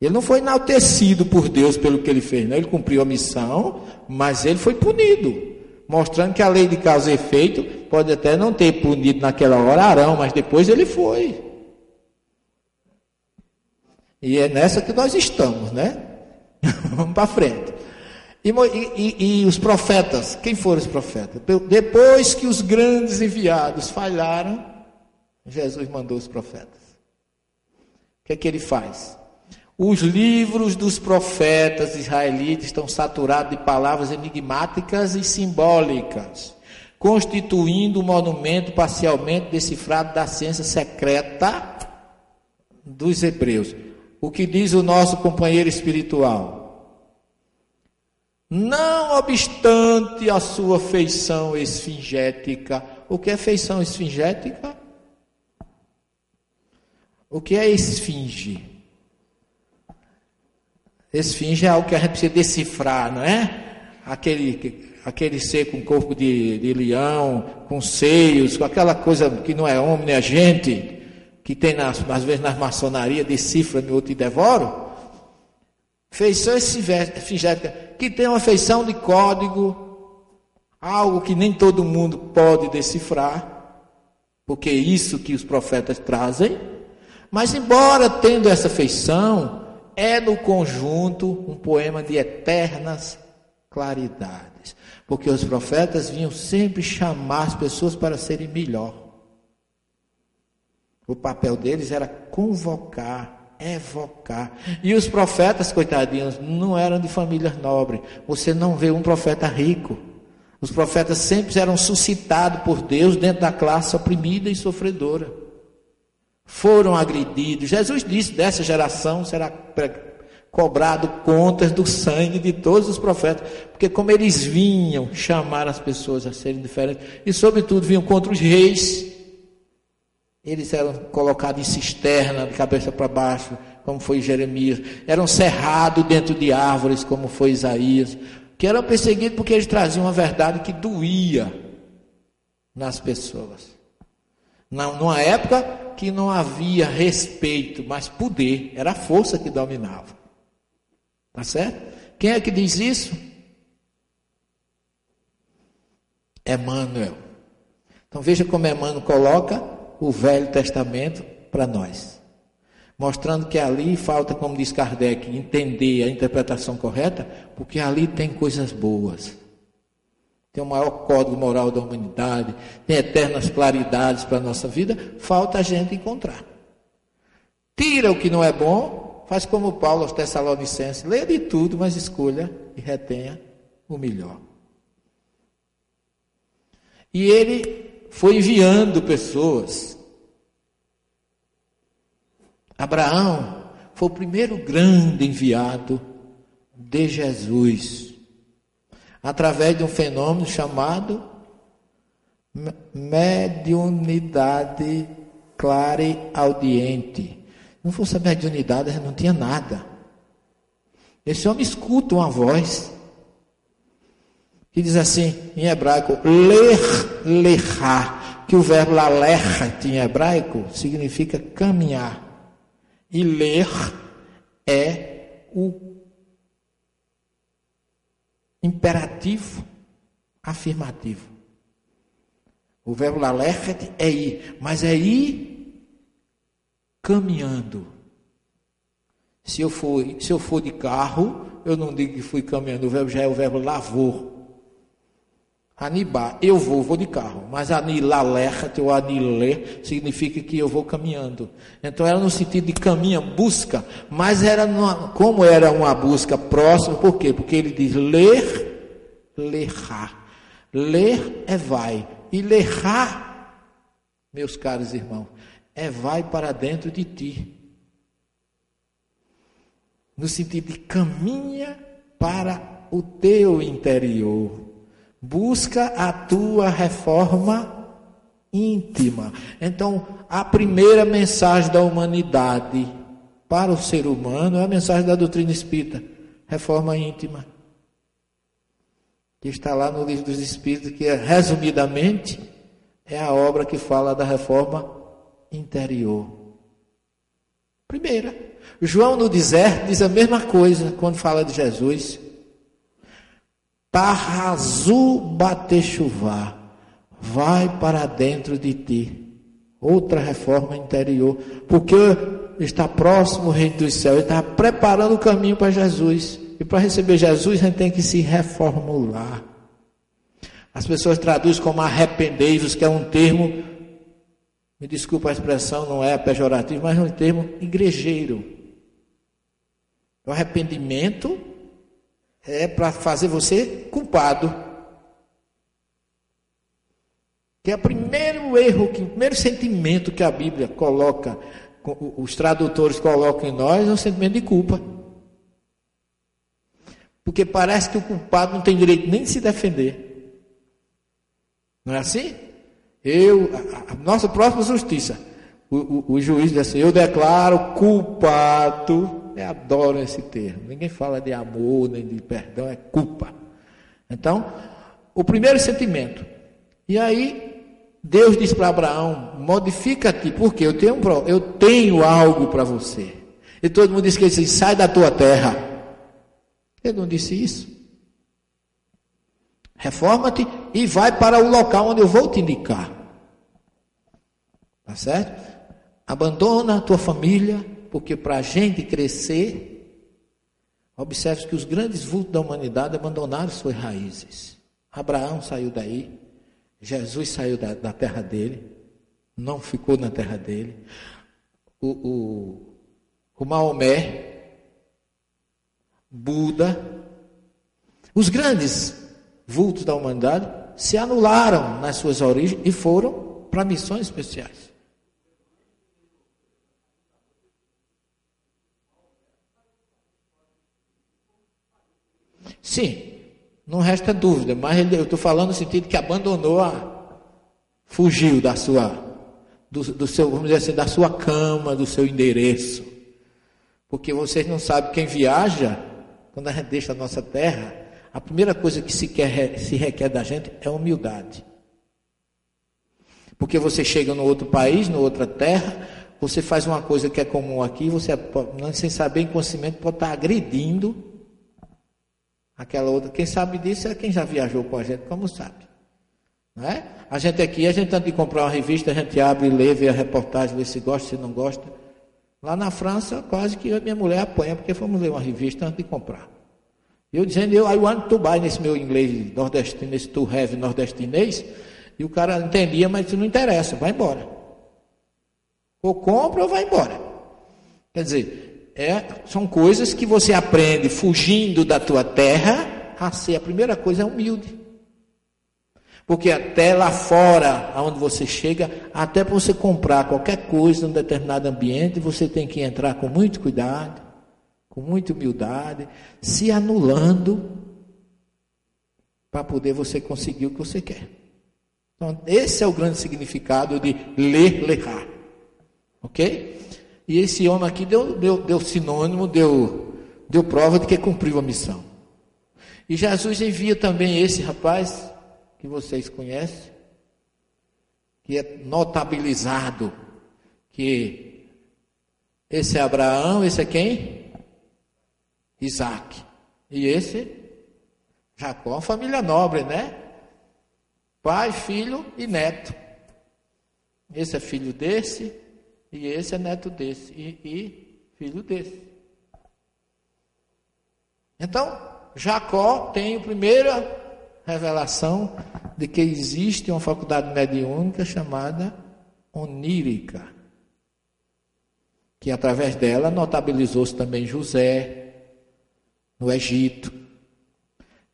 S1: Ele não foi enaltecido por Deus pelo que ele fez, não. Ele cumpriu a missão, mas ele foi punido mostrando que a lei de causa e efeito pode até não ter punido naquela hora Arão, mas depois ele foi. E é nessa que nós estamos, né? Vamos para frente. E, e, e, os profetas, quem foram os profetas? Depois que os grandes enviados falharam, Jesus mandou os profetas. O que é que ele faz? Os livros dos profetas israelitas estão saturados de palavras enigmáticas e simbólicas, constituindo um monumento parcialmente decifrado da ciência secreta dos hebreus. O que diz o nosso companheiro espiritual? Não obstante a sua feição esfingética. O que é feição esfingética? O que é esfinge? Esfinge é algo que a gente precisa decifrar, não é? Aquele, aquele ser com corpo de, de leão, com seios, com aquela coisa que não é homem, é gente, que tem nas, às vezes nas maçonarias, decifra-me outro e devoro. Feição esfingética, que tem uma feição de código, algo que nem todo mundo pode decifrar. porque é isso que os profetas trazem. Mas, embora tendo essa feição, é no conjunto um poema de eternas claridades, porque os profetas vinham sempre chamar as pessoas para serem melhor. O papel deles era convocar, evocar. E os profetas, coitadinhos, não eram de famílias nobres. Você não vê um profeta rico. Os profetas sempre eram suscitados por Deus dentro da classe oprimida e sofredora. Foram agredidos. Jesus disse: dessa geração será cobrado contas do sangue de todos os profetas, porque como eles vinham chamar as pessoas a serem diferentes, e sobretudo vinham contra os reis, eles eram colocados em cisterna, de cabeça para baixo, como foi Jeremias, eram cerrados dentro de árvores, como foi Isaías, que eram perseguidos porque eles traziam uma verdade que doía nas pessoas. Numa época que não havia respeito, mas poder, era a força que dominava. Tá certo? Quem é que diz isso? Emmanuel. Então veja como Emmanuel coloca o Velho Testamento para nós mostrando que ali falta, como diz Kardec, entender a interpretação correta, porque ali tem coisas boas. Tem o maior código moral da humanidade, tem eternas claridades para a nossa vida, falta a gente encontrar. Tira o que não é bom, faz como Paulo aos Tessalonicenses, lê de tudo, mas escolha e retenha o melhor. E ele foi enviando pessoas Abraão foi o primeiro grande enviado de Jesus, através de um fenômeno chamado mediunidade clareaudiente. Não fosse a mediunidade, não tinha nada. Esse homem escuta uma voz que diz assim, em hebraico, ler, lerá, que o verbo lalerra em hebraico significa caminhar. E ler é o imperativo afirmativo. O verbo lalechet é ir, mas é ir caminhando. Se eu for, se eu for de carro, eu não digo que fui caminhando, o verbo já é o verbo lavor. Anibá, eu vou, vou de carro, mas anilalechat ou anilé significa que eu vou caminhando. Então era no sentido de caminha, busca, mas era numa, como era uma busca próxima, por quê? Porque ele diz ler, lerá. Ler é vai, e lerá, meus caros irmãos, é vai para dentro de ti. No sentido de caminha para o teu interior. Busca a tua reforma íntima. Então, a primeira mensagem da humanidade para o ser humano é a mensagem da doutrina espírita, reforma íntima. Que está lá no livro dos Espíritos, que é, resumidamente é a obra que fala da reforma interior. Primeira. João no deserto diz a mesma coisa quando fala de Jesus. Tarrazu Batechuvá, vai para dentro de ti. Outra reforma interior, porque está próximo o reino dos céus, ele está preparando o caminho para Jesus. E para receber Jesus, a gente tem que se reformular. As pessoas traduzem como arrependei-vos, que é um termo, me desculpa a expressão, não é pejorativo, mas é um termo igrejeiro. O arrependimento é para fazer você culpado. Que é o primeiro erro, que, o primeiro sentimento que a Bíblia coloca, os tradutores colocam em nós, é o sentimento de culpa. Porque parece que o culpado não tem direito nem de se defender. Não é assim? Eu, a, a nossa próxima justiça, o, o, o juiz diz assim: Eu declaro culpado eu adoro esse termo. Ninguém fala de amor, nem de perdão, é culpa. Então, o primeiro sentimento. E aí, Deus diz para Abraão: modifica-te, porque eu tenho, eu tenho algo para você. E todo mundo diz que ele diz, sai da tua terra. Ele não disse isso. Reforma-te e vai para o local onde eu vou te indicar. Tá certo? Abandona a tua família, porque para a gente crescer, observe que os grandes vultos da humanidade abandonaram suas raízes. Abraão saiu daí, Jesus saiu da, da terra dele, não ficou na terra dele. O, o, o Maomé, Buda, os grandes vultos da humanidade se anularam nas suas origens e foram para missões especiais. Sim, não resta dúvida, mas eu estou falando no sentido que abandonou a. fugiu da sua. Do, do, seu, vamos dizer assim, da sua cama, do seu endereço. Porque vocês não sabem, quem viaja, quando a gente deixa a nossa terra, a primeira coisa que se, quer, se requer da gente é humildade. Porque você chega no outro país, no outra terra, você faz uma coisa que é comum aqui, você, sem saber, em conhecimento, pode estar agredindo aquela outra. Quem sabe disso é quem já viajou com a gente, como sabe. Não é? A gente aqui, a gente antes de comprar uma revista, a gente abre, lê, vê a reportagem, vê se gosta, se não gosta. Lá na França, quase que a minha mulher apanha, porque fomos ler uma revista antes de comprar. Eu dizendo, eu, I want to buy nesse meu inglês nordestino, nesse to have nordestinês, e o cara entendia, mas isso não interessa, vai embora. Ou compra ou vai embora. Quer dizer, é, são coisas que você aprende fugindo da tua terra a ser a primeira coisa é humilde. Porque até lá fora, aonde você chega, até para você comprar qualquer coisa em um determinado ambiente, você tem que entrar com muito cuidado com muita humildade, se anulando para poder você conseguir o que você quer. Então, esse é o grande significado de ler, lerrar. Ok? E esse homem aqui deu, deu, deu sinônimo, deu, deu prova de que cumpriu a missão. E Jesus envia também esse rapaz, que vocês conhecem, que é notabilizado, que esse é Abraão, esse é quem? Isaac. E esse, Jacó, família nobre, né? Pai, filho e neto. Esse é filho desse, e esse é neto desse, e, e filho desse. Então, Jacó tem a primeira revelação de que existe uma faculdade mediúnica chamada onírica, que através dela notabilizou-se também José, no Egito.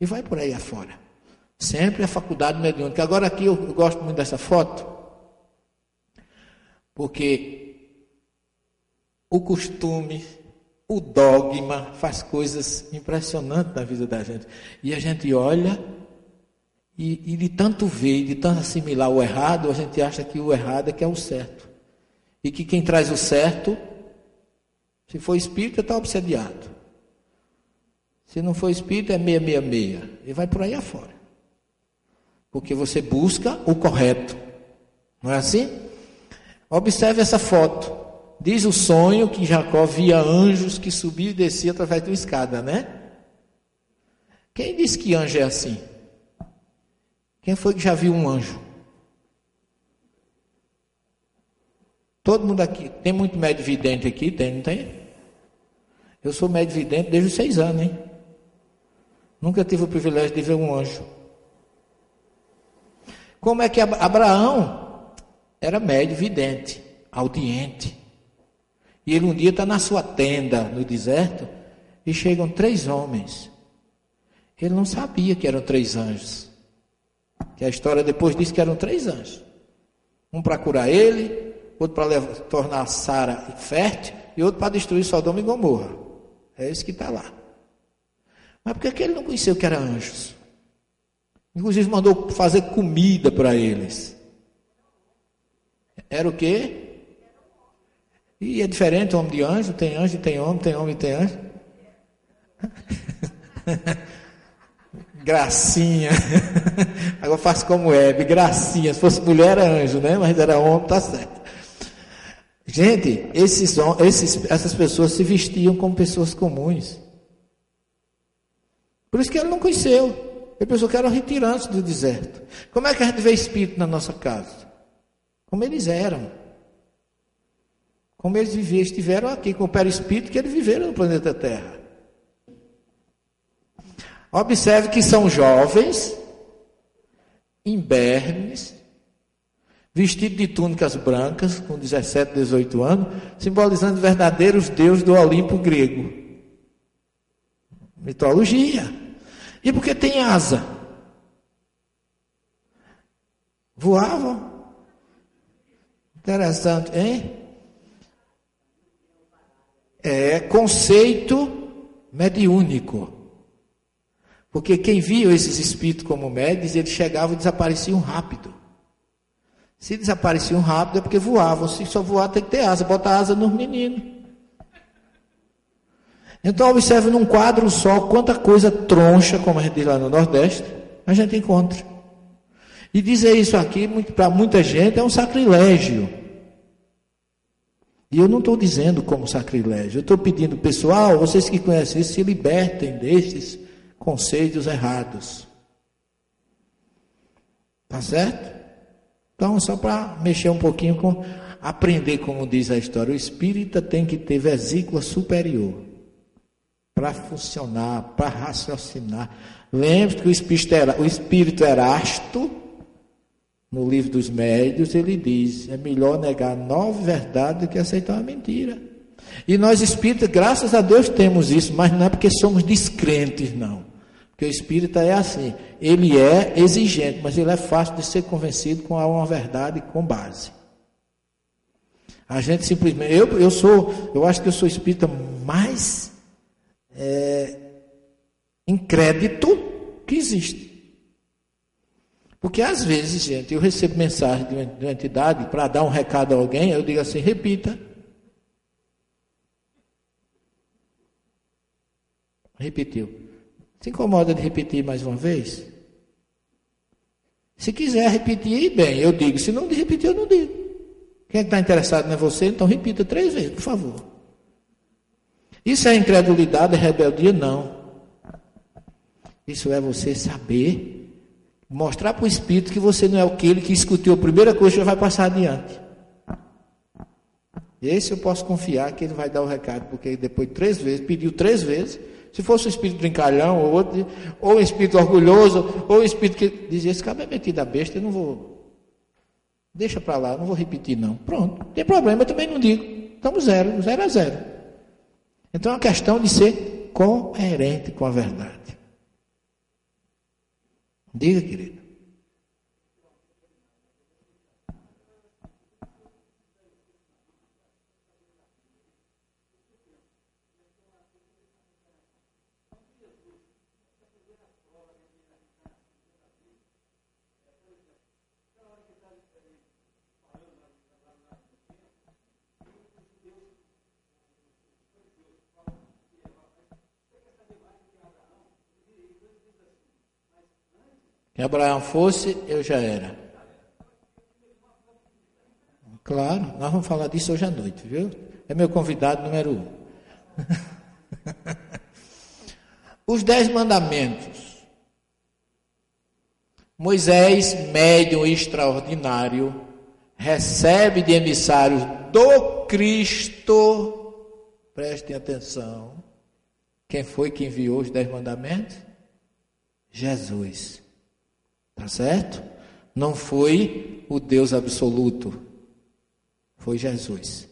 S1: E vai por aí afora. Sempre a faculdade mediúnica. Agora aqui eu, gosto muito dessa foto, porque o costume, o dogma faz coisas impressionantes na vida da gente. E a gente olha e, e, de tanto ver, de tanto assimilar o errado, a gente acha que o errado é que é o certo. E que quem traz o certo, se for espírita, está obsediado. Se não for espírito, é 666. E vai por aí afora. Porque você busca o correto. Não é assim? Observe essa foto. Diz o sonho que Jacó via anjos que subiam e desciam através de uma escada, né? Quem disse que anjo é assim? Quem foi que já viu um anjo? Todo mundo aqui. Tem muito médio vidente aqui? Tem, não tem? Eu sou médio vidente desde os seis anos, hein? Nunca tive o privilégio de ver um anjo. Como é que Abraão era médio, vidente, audiente. E ele um dia está na sua tenda no deserto e chegam três homens. Ele não sabia que eram três anjos. Que a história depois diz que eram três anjos. Um para curar ele, outro para tornar Sara fértil e outro para destruir Sodoma e Gomorra. É isso que está lá. Mas por que ele não conheceu que eram anjos? Inclusive mandou fazer comida para eles. Era o quê? E é diferente homem de anjo, tem anjo, tem homem, tem homem, tem anjo. gracinha. Agora faço como é, gracinha. Se fosse mulher era anjo, né? Mas era homem, tá certo. Gente, esses, esses, essas pessoas se vestiam como pessoas comuns. Por isso que ele não conheceu. Ele pensou que eram retirantes do deserto. Como é que a gente vê espírito na nossa casa? Como eles eram. Como eles viveram, estiveram aqui com o perispírito que eles viveram no planeta Terra. Observe que são jovens, imbernes, vestidos de túnicas brancas, com 17, 18 anos, simbolizando verdadeiros deuses do Olimpo grego. Mitologia. E porque tem asa? Voavam. Interessante, hein? É conceito mediúnico. Porque quem via esses espíritos como médios, eles chegavam e desapareciam rápido. Se desapareciam rápido é porque voavam. Se só voar tem que ter asa. Bota asa nos meninos. Então observe num quadro só quanta coisa troncha, como a gente diz lá no Nordeste, a gente encontra. E dizer isso aqui para muita gente é um sacrilégio. E eu não estou dizendo como sacrilégio, eu estou pedindo, pessoal, vocês que conhecem isso, se libertem desses conceitos errados. Tá certo? Então, só para mexer um pouquinho com. Aprender, como diz a história, o espírita tem que ter vesícula superior para funcionar, para raciocinar. Lembre-se que o espírito, era, o espírito Erasto, no livro dos médios, ele diz: é melhor negar nove verdades do que aceitar uma mentira. E nós espíritas, graças a Deus, temos isso, mas não é porque somos descrentes, não. Porque o espírita é assim, ele é exigente, mas ele é fácil de ser convencido com uma verdade com base. A gente simplesmente, eu, eu sou, eu acho que eu sou espírita mais é, incrédito que existe. Porque às vezes, gente, eu recebo mensagem de uma, de uma entidade para dar um recado a alguém, eu digo assim, repita. Repetiu. Se incomoda de repetir mais uma vez? Se quiser repetir, bem, eu digo. Se não repetir, eu não digo. Quem está interessado não é você, então repita três vezes, por favor. Isso é incredulidade, é rebeldia? Não. Isso é você saber, mostrar para o Espírito que você não é aquele que escutou a primeira coisa e vai passar adiante. Esse eu posso confiar que ele vai dar o recado, porque depois de três vezes, pediu três vezes, se fosse um espírito brincalhão, ou, outro, ou um espírito orgulhoso, ou um espírito que dizia, esse cara é metido a besta, eu não vou. Deixa para lá, não vou repetir não. Pronto, tem problema, eu também não digo. Estamos zero, zero a zero. Então é uma questão de ser coerente com a verdade. Diga, querido. Se Abraão fosse, eu já era. Claro, nós vamos falar disso hoje à noite, viu? É meu convidado número um. Os dez mandamentos. Moisés, médium extraordinário, recebe de emissários do Cristo, prestem atenção, quem foi que enviou os dez mandamentos? Jesus. Tá certo? Não foi o Deus absoluto, foi Jesus.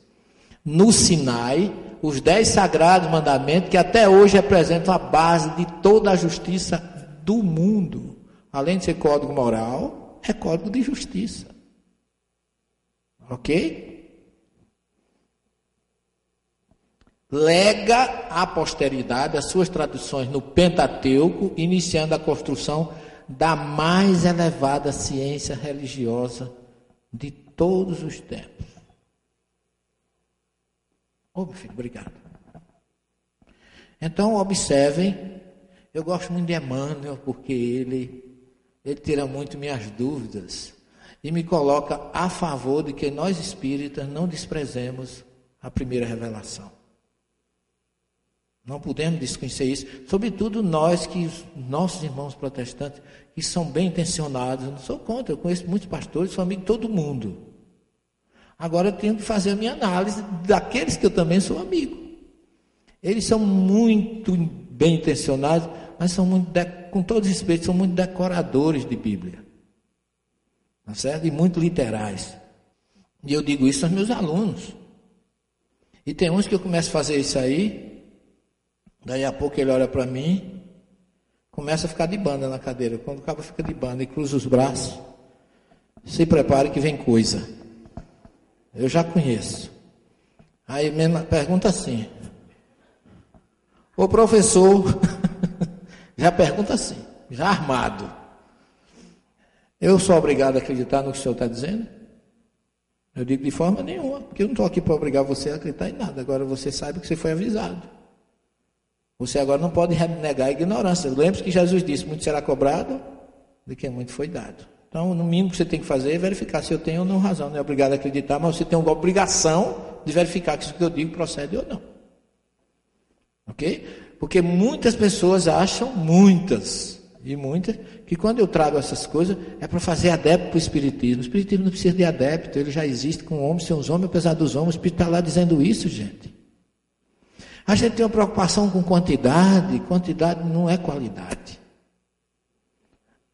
S1: No Sinai, os dez sagrados mandamentos que até hoje representam a base de toda a justiça do mundo. Além de ser código moral, é código de justiça. Ok? Lega à posteridade as suas traduções no Pentateuco, iniciando a construção da mais elevada ciência religiosa de todos os tempos. Ô, oh, meu filho, obrigado. Então, observem, eu gosto muito de Emmanuel, porque ele, ele tira muito minhas dúvidas e me coloca a favor de que nós espíritas não desprezemos a primeira revelação. Não podemos desconhecer isso, sobretudo nós que nossos irmãos protestantes que são bem intencionados, eu não sou contra, eu conheço muitos pastores, sou amigo de todo mundo. Agora eu tenho que fazer a minha análise daqueles que eu também sou amigo. Eles são muito bem intencionados, mas são muito, com todo respeito, são muito decoradores de Bíblia. Tá certo? E muito literais. E eu digo isso aos meus alunos. E tem uns que eu começo a fazer isso aí, daí a pouco ele olha para mim, começa a ficar de banda na cadeira. Quando o cabo fica de banda e cruza os braços, se prepare que vem coisa. Eu já conheço. Aí mesmo pergunta assim. O professor já pergunta assim, já armado. Eu sou obrigado a acreditar no que o senhor está dizendo? Eu digo de forma nenhuma, porque eu não estou aqui para obrigar você a acreditar em nada. Agora você sabe que você foi avisado. Você agora não pode negar a ignorância. Lembre-se que Jesus disse: muito será cobrado de quem muito foi dado. Então, no mínimo que você tem que fazer é verificar se eu tenho ou não razão. Não é obrigado a acreditar, mas você tem uma obrigação de verificar se o que eu digo procede ou não. Ok? Porque muitas pessoas acham, muitas, e muitas, que quando eu trago essas coisas é para fazer adepto para o Espiritismo. O Espiritismo não precisa de adepto, ele já existe com homens, sem os homens, apesar dos homens. O Espírito está lá dizendo isso, gente. A gente tem uma preocupação com quantidade, quantidade não é qualidade.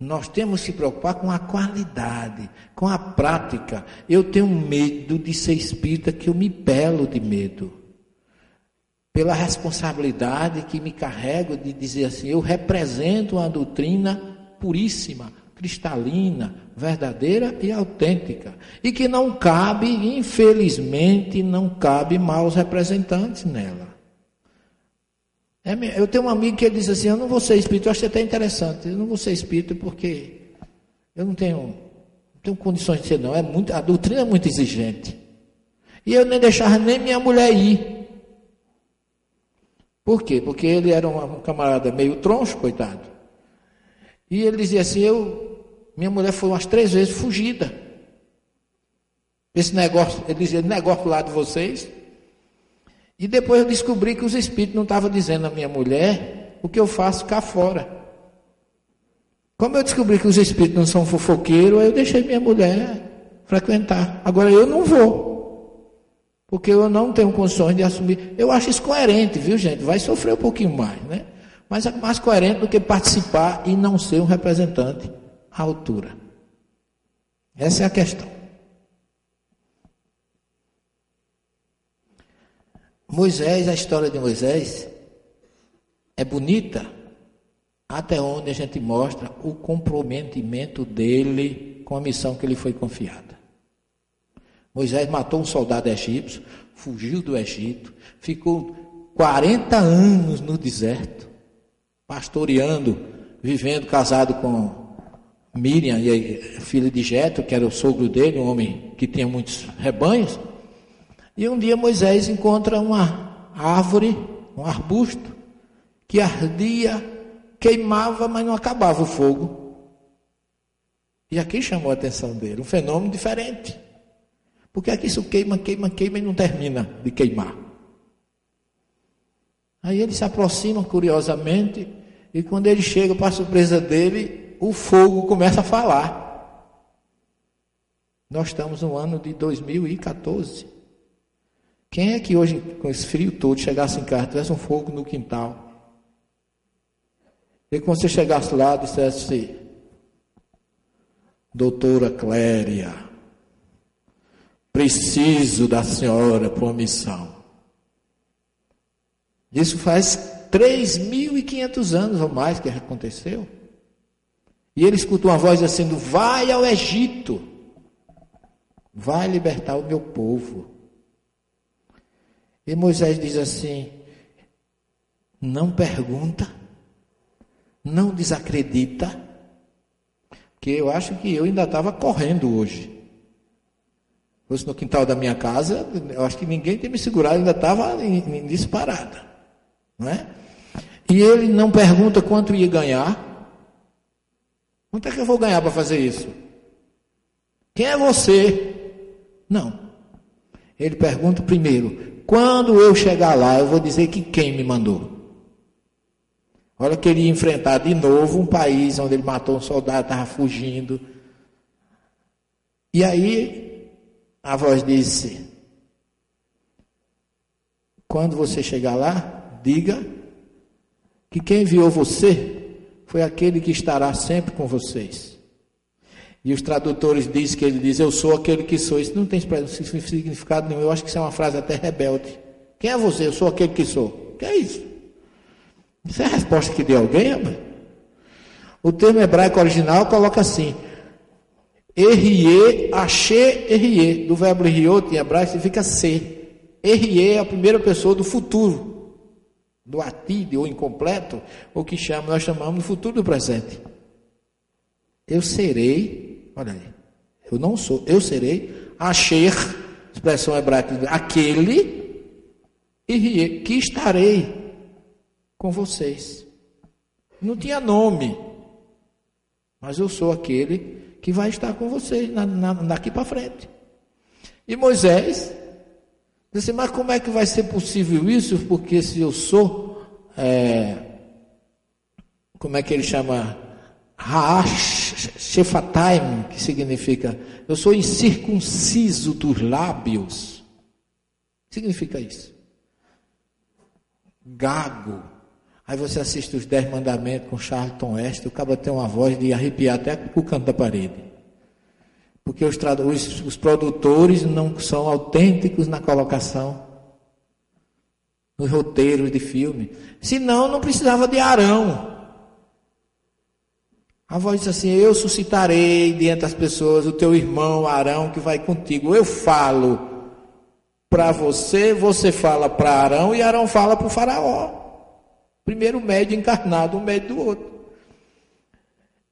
S1: Nós temos que se preocupar com a qualidade, com a prática. Eu tenho medo de ser espírita, que eu me pelo de medo. Pela responsabilidade que me carrego de dizer assim: eu represento uma doutrina puríssima, cristalina, verdadeira e autêntica. E que não cabe, infelizmente, não cabe maus representantes nela. É, eu tenho um amigo que ele diz assim: Eu não vou ser espírito, eu acho até interessante. Eu não vou ser espírito porque eu não tenho, não tenho condições de ser, não. É muito, a doutrina é muito exigente. E eu nem deixava nem minha mulher ir. Por quê? Porque ele era um camarada meio troncho, coitado. E ele dizia assim: Eu, minha mulher foi umas três vezes fugida. Esse negócio, ele dizia: negócio lá de vocês e depois eu descobri que os espíritos não estavam dizendo à minha mulher o que eu faço cá fora. Como eu descobri que os espíritos não são fofoqueiros, eu deixei minha mulher frequentar. Agora eu não vou. Porque eu não tenho condições de assumir. Eu acho isso coerente, viu, gente? Vai sofrer um pouquinho mais, né? Mas é mais coerente do que participar e não ser um representante à altura. Essa é a questão. Moisés, a história de Moisés é bonita até onde a gente mostra o comprometimento dele com a missão que lhe foi confiada. Moisés matou um soldado egípcio, fugiu do Egito, ficou 40 anos no deserto, pastoreando, vivendo casado com Miriam, filha de Jetro, que era o sogro dele, um homem que tinha muitos rebanhos. E um dia Moisés encontra uma árvore, um arbusto, que ardia, queimava, mas não acabava o fogo. E aqui chamou a atenção dele, um fenômeno diferente. Porque aqui isso queima, queima, queima e não termina de queimar. Aí ele se aproxima curiosamente, e quando ele chega, para a surpresa dele, o fogo começa a falar. Nós estamos no ano de 2014. Quem é que hoje, com esse frio todo, chegasse em casa, tivesse um fogo no quintal? E quando você chegasse lá, dissesse, doutora Cléria, preciso da senhora para uma missão. Isso faz 3.500 anos ou mais que aconteceu. E ele escuta uma voz assim: vai ao Egito, vai libertar o meu povo. E Moisés diz assim: não pergunta, não desacredita, porque eu acho que eu ainda estava correndo hoje. Fosse no quintal da minha casa, eu acho que ninguém tinha me segurado, ainda estava disparada. Não é? E ele não pergunta quanto ia ganhar. Quanto é que eu vou ganhar para fazer isso? Quem é você? Não. Ele pergunta primeiro: quando eu chegar lá, eu vou dizer que quem me mandou. Olha que ele ia enfrentar de novo um país onde ele matou um soldado, estava fugindo. E aí A voz disse: Quando você chegar lá, diga que quem enviou você foi aquele que estará sempre com vocês. E os tradutores dizem que ele diz: Eu sou aquele que sou. Isso não tem significado nenhum. Eu acho que isso é uma frase até rebelde. Quem é você? Eu sou aquele que sou. que é isso? Isso é a resposta que deu alguém, rapaz? O termo hebraico original coloca assim: Erie, achê, erie. Do verbo eriot em hebraico significa ser. Erie é a primeira pessoa do futuro, do atide ou incompleto, o que chama, nós chamamos de futuro do presente. Eu serei, olha aí, eu não sou, eu serei, Asher, expressão hebraica, aquele, que estarei com vocês. Não tinha nome. Mas eu sou aquele que vai estar com vocês na, na, daqui para frente. E Moisés disse: Mas como é que vai ser possível isso? Porque se eu sou, é, como é que ele chama? Haash Shefataim, que significa eu sou incircunciso dos lábios. Significa isso. Gago Aí você assiste os Dez Mandamentos com Charlton West, o cabo tem uma voz de arrepiar até o canto da parede. Porque os, os, os produtores não são autênticos na colocação, nos roteiros de filme. Senão, não precisava de Arão. A voz diz assim: Eu suscitarei diante das pessoas o teu irmão Arão que vai contigo. Eu falo para você, você fala para Arão e Arão fala para o Faraó. Primeiro médio encarnado, um médio do outro.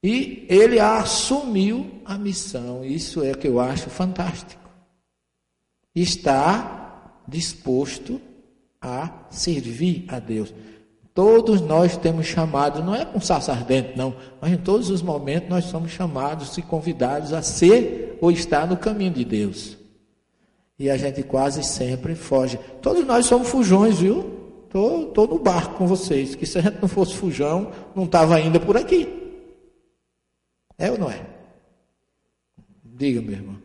S1: E ele assumiu a missão. Isso é o que eu acho fantástico. Está disposto a servir a Deus. Todos nós temos chamado, não é com saço ardente, não, mas em todos os momentos nós somos chamados e convidados a ser ou estar no caminho de Deus. E a gente quase sempre foge. Todos nós somos fujões, viu? Estou tô, tô no barco com vocês, que se a gente não fosse fujão, não estava ainda por aqui. É ou não é? Diga, meu irmão.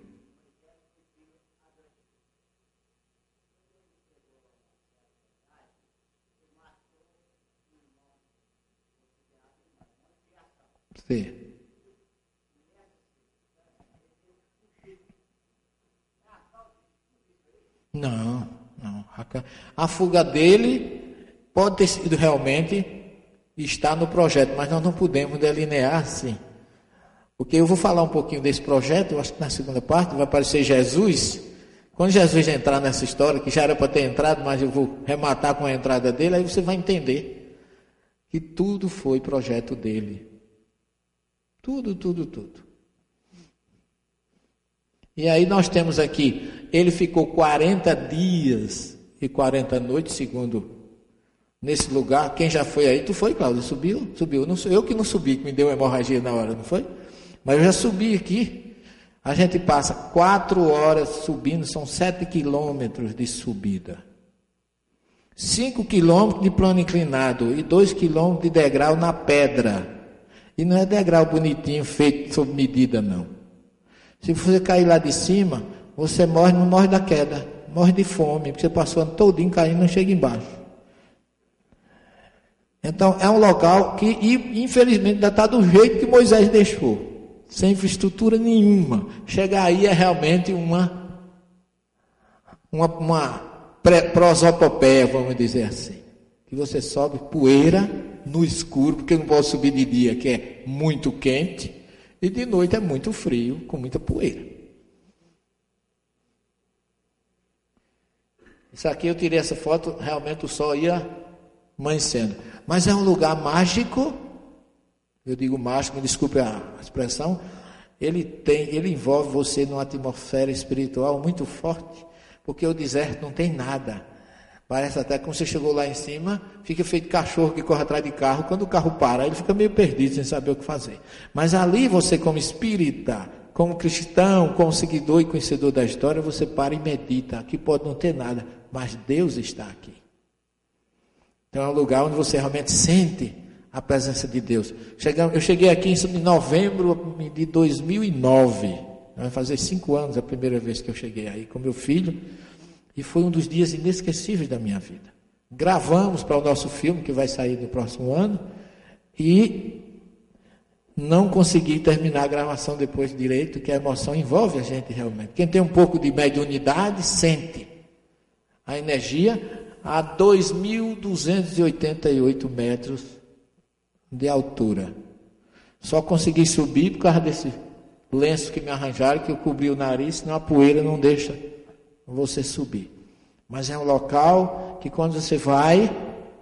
S1: Sim. Não. Não. A fuga dele pode ter sido realmente estar no projeto, mas nós não podemos delinear assim. Porque eu vou falar um pouquinho desse projeto, eu acho que na segunda parte vai aparecer Jesus. Quando Jesus entrar nessa história, que já era para ter entrado, mas eu vou rematar com a entrada dele, aí você vai entender que tudo foi projeto dele. Tudo, tudo, tudo. E aí nós temos aqui, ele ficou 40 dias e 40 noites, segundo nesse lugar. Quem já foi aí? Tu foi, Cláudio? Subiu? Subiu. Não eu que não subi, que me deu hemorragia na hora, não foi? Mas eu já subi aqui. A gente passa quatro horas subindo, são sete quilômetros de subida. Cinco quilômetros de plano inclinado e dois quilômetros de degrau na pedra. E não é degrau bonitinho, feito sob medida, não. Se você cair lá de cima, você morre, não morre da queda, morre de fome, porque você passou ano todinho caindo e não chega embaixo. Então é um local que, infelizmente, ainda está do jeito que Moisés deixou, sem infraestrutura nenhuma. Chegar aí é realmente uma, uma, uma prosopopeia, vamos dizer assim. Que você sobe poeira no escuro, porque não pode subir de dia, que é muito quente, e de noite é muito frio, com muita poeira. Isso aqui eu tirei essa foto, realmente o sol ia amanhecendo. Mas é um lugar mágico. Eu digo mágico, me desculpe a expressão. Ele tem, ele envolve você numa atmosfera espiritual muito forte, porque o deserto não tem nada. Parece até que você chegou lá em cima, fica feito cachorro que corre atrás de carro. Quando o carro para, ele fica meio perdido, sem saber o que fazer. Mas ali você, como espírita, como cristão, como seguidor e conhecedor da história, você para e medita. Aqui pode não ter nada, mas Deus está aqui. Então é um lugar onde você realmente sente a presença de Deus. Eu cheguei aqui em novembro de 2009. Vai fazer cinco anos a primeira vez que eu cheguei aí com meu filho. E foi um dos dias inesquecíveis da minha vida. Gravamos para o nosso filme, que vai sair no próximo ano. E não consegui terminar a gravação depois direito, que a emoção envolve a gente realmente. Quem tem um pouco de mediunidade sente a energia a 2.288 metros de altura. Só consegui subir por causa desse lenço que me arranjaram, que eu cobri o nariz, senão a poeira não deixa você subir. Mas é um local que quando você vai,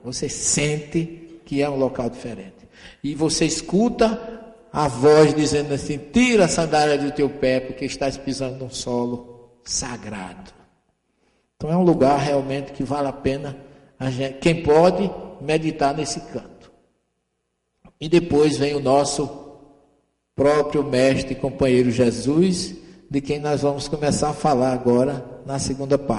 S1: você sente que é um local diferente. E você escuta a voz dizendo assim: tira a sandália do teu pé, porque estás pisando num solo sagrado. Então é um lugar realmente que vale a pena a gente, quem pode meditar nesse canto. E depois vem o nosso próprio mestre e companheiro Jesus, de quem nós vamos começar a falar agora na segunda parte.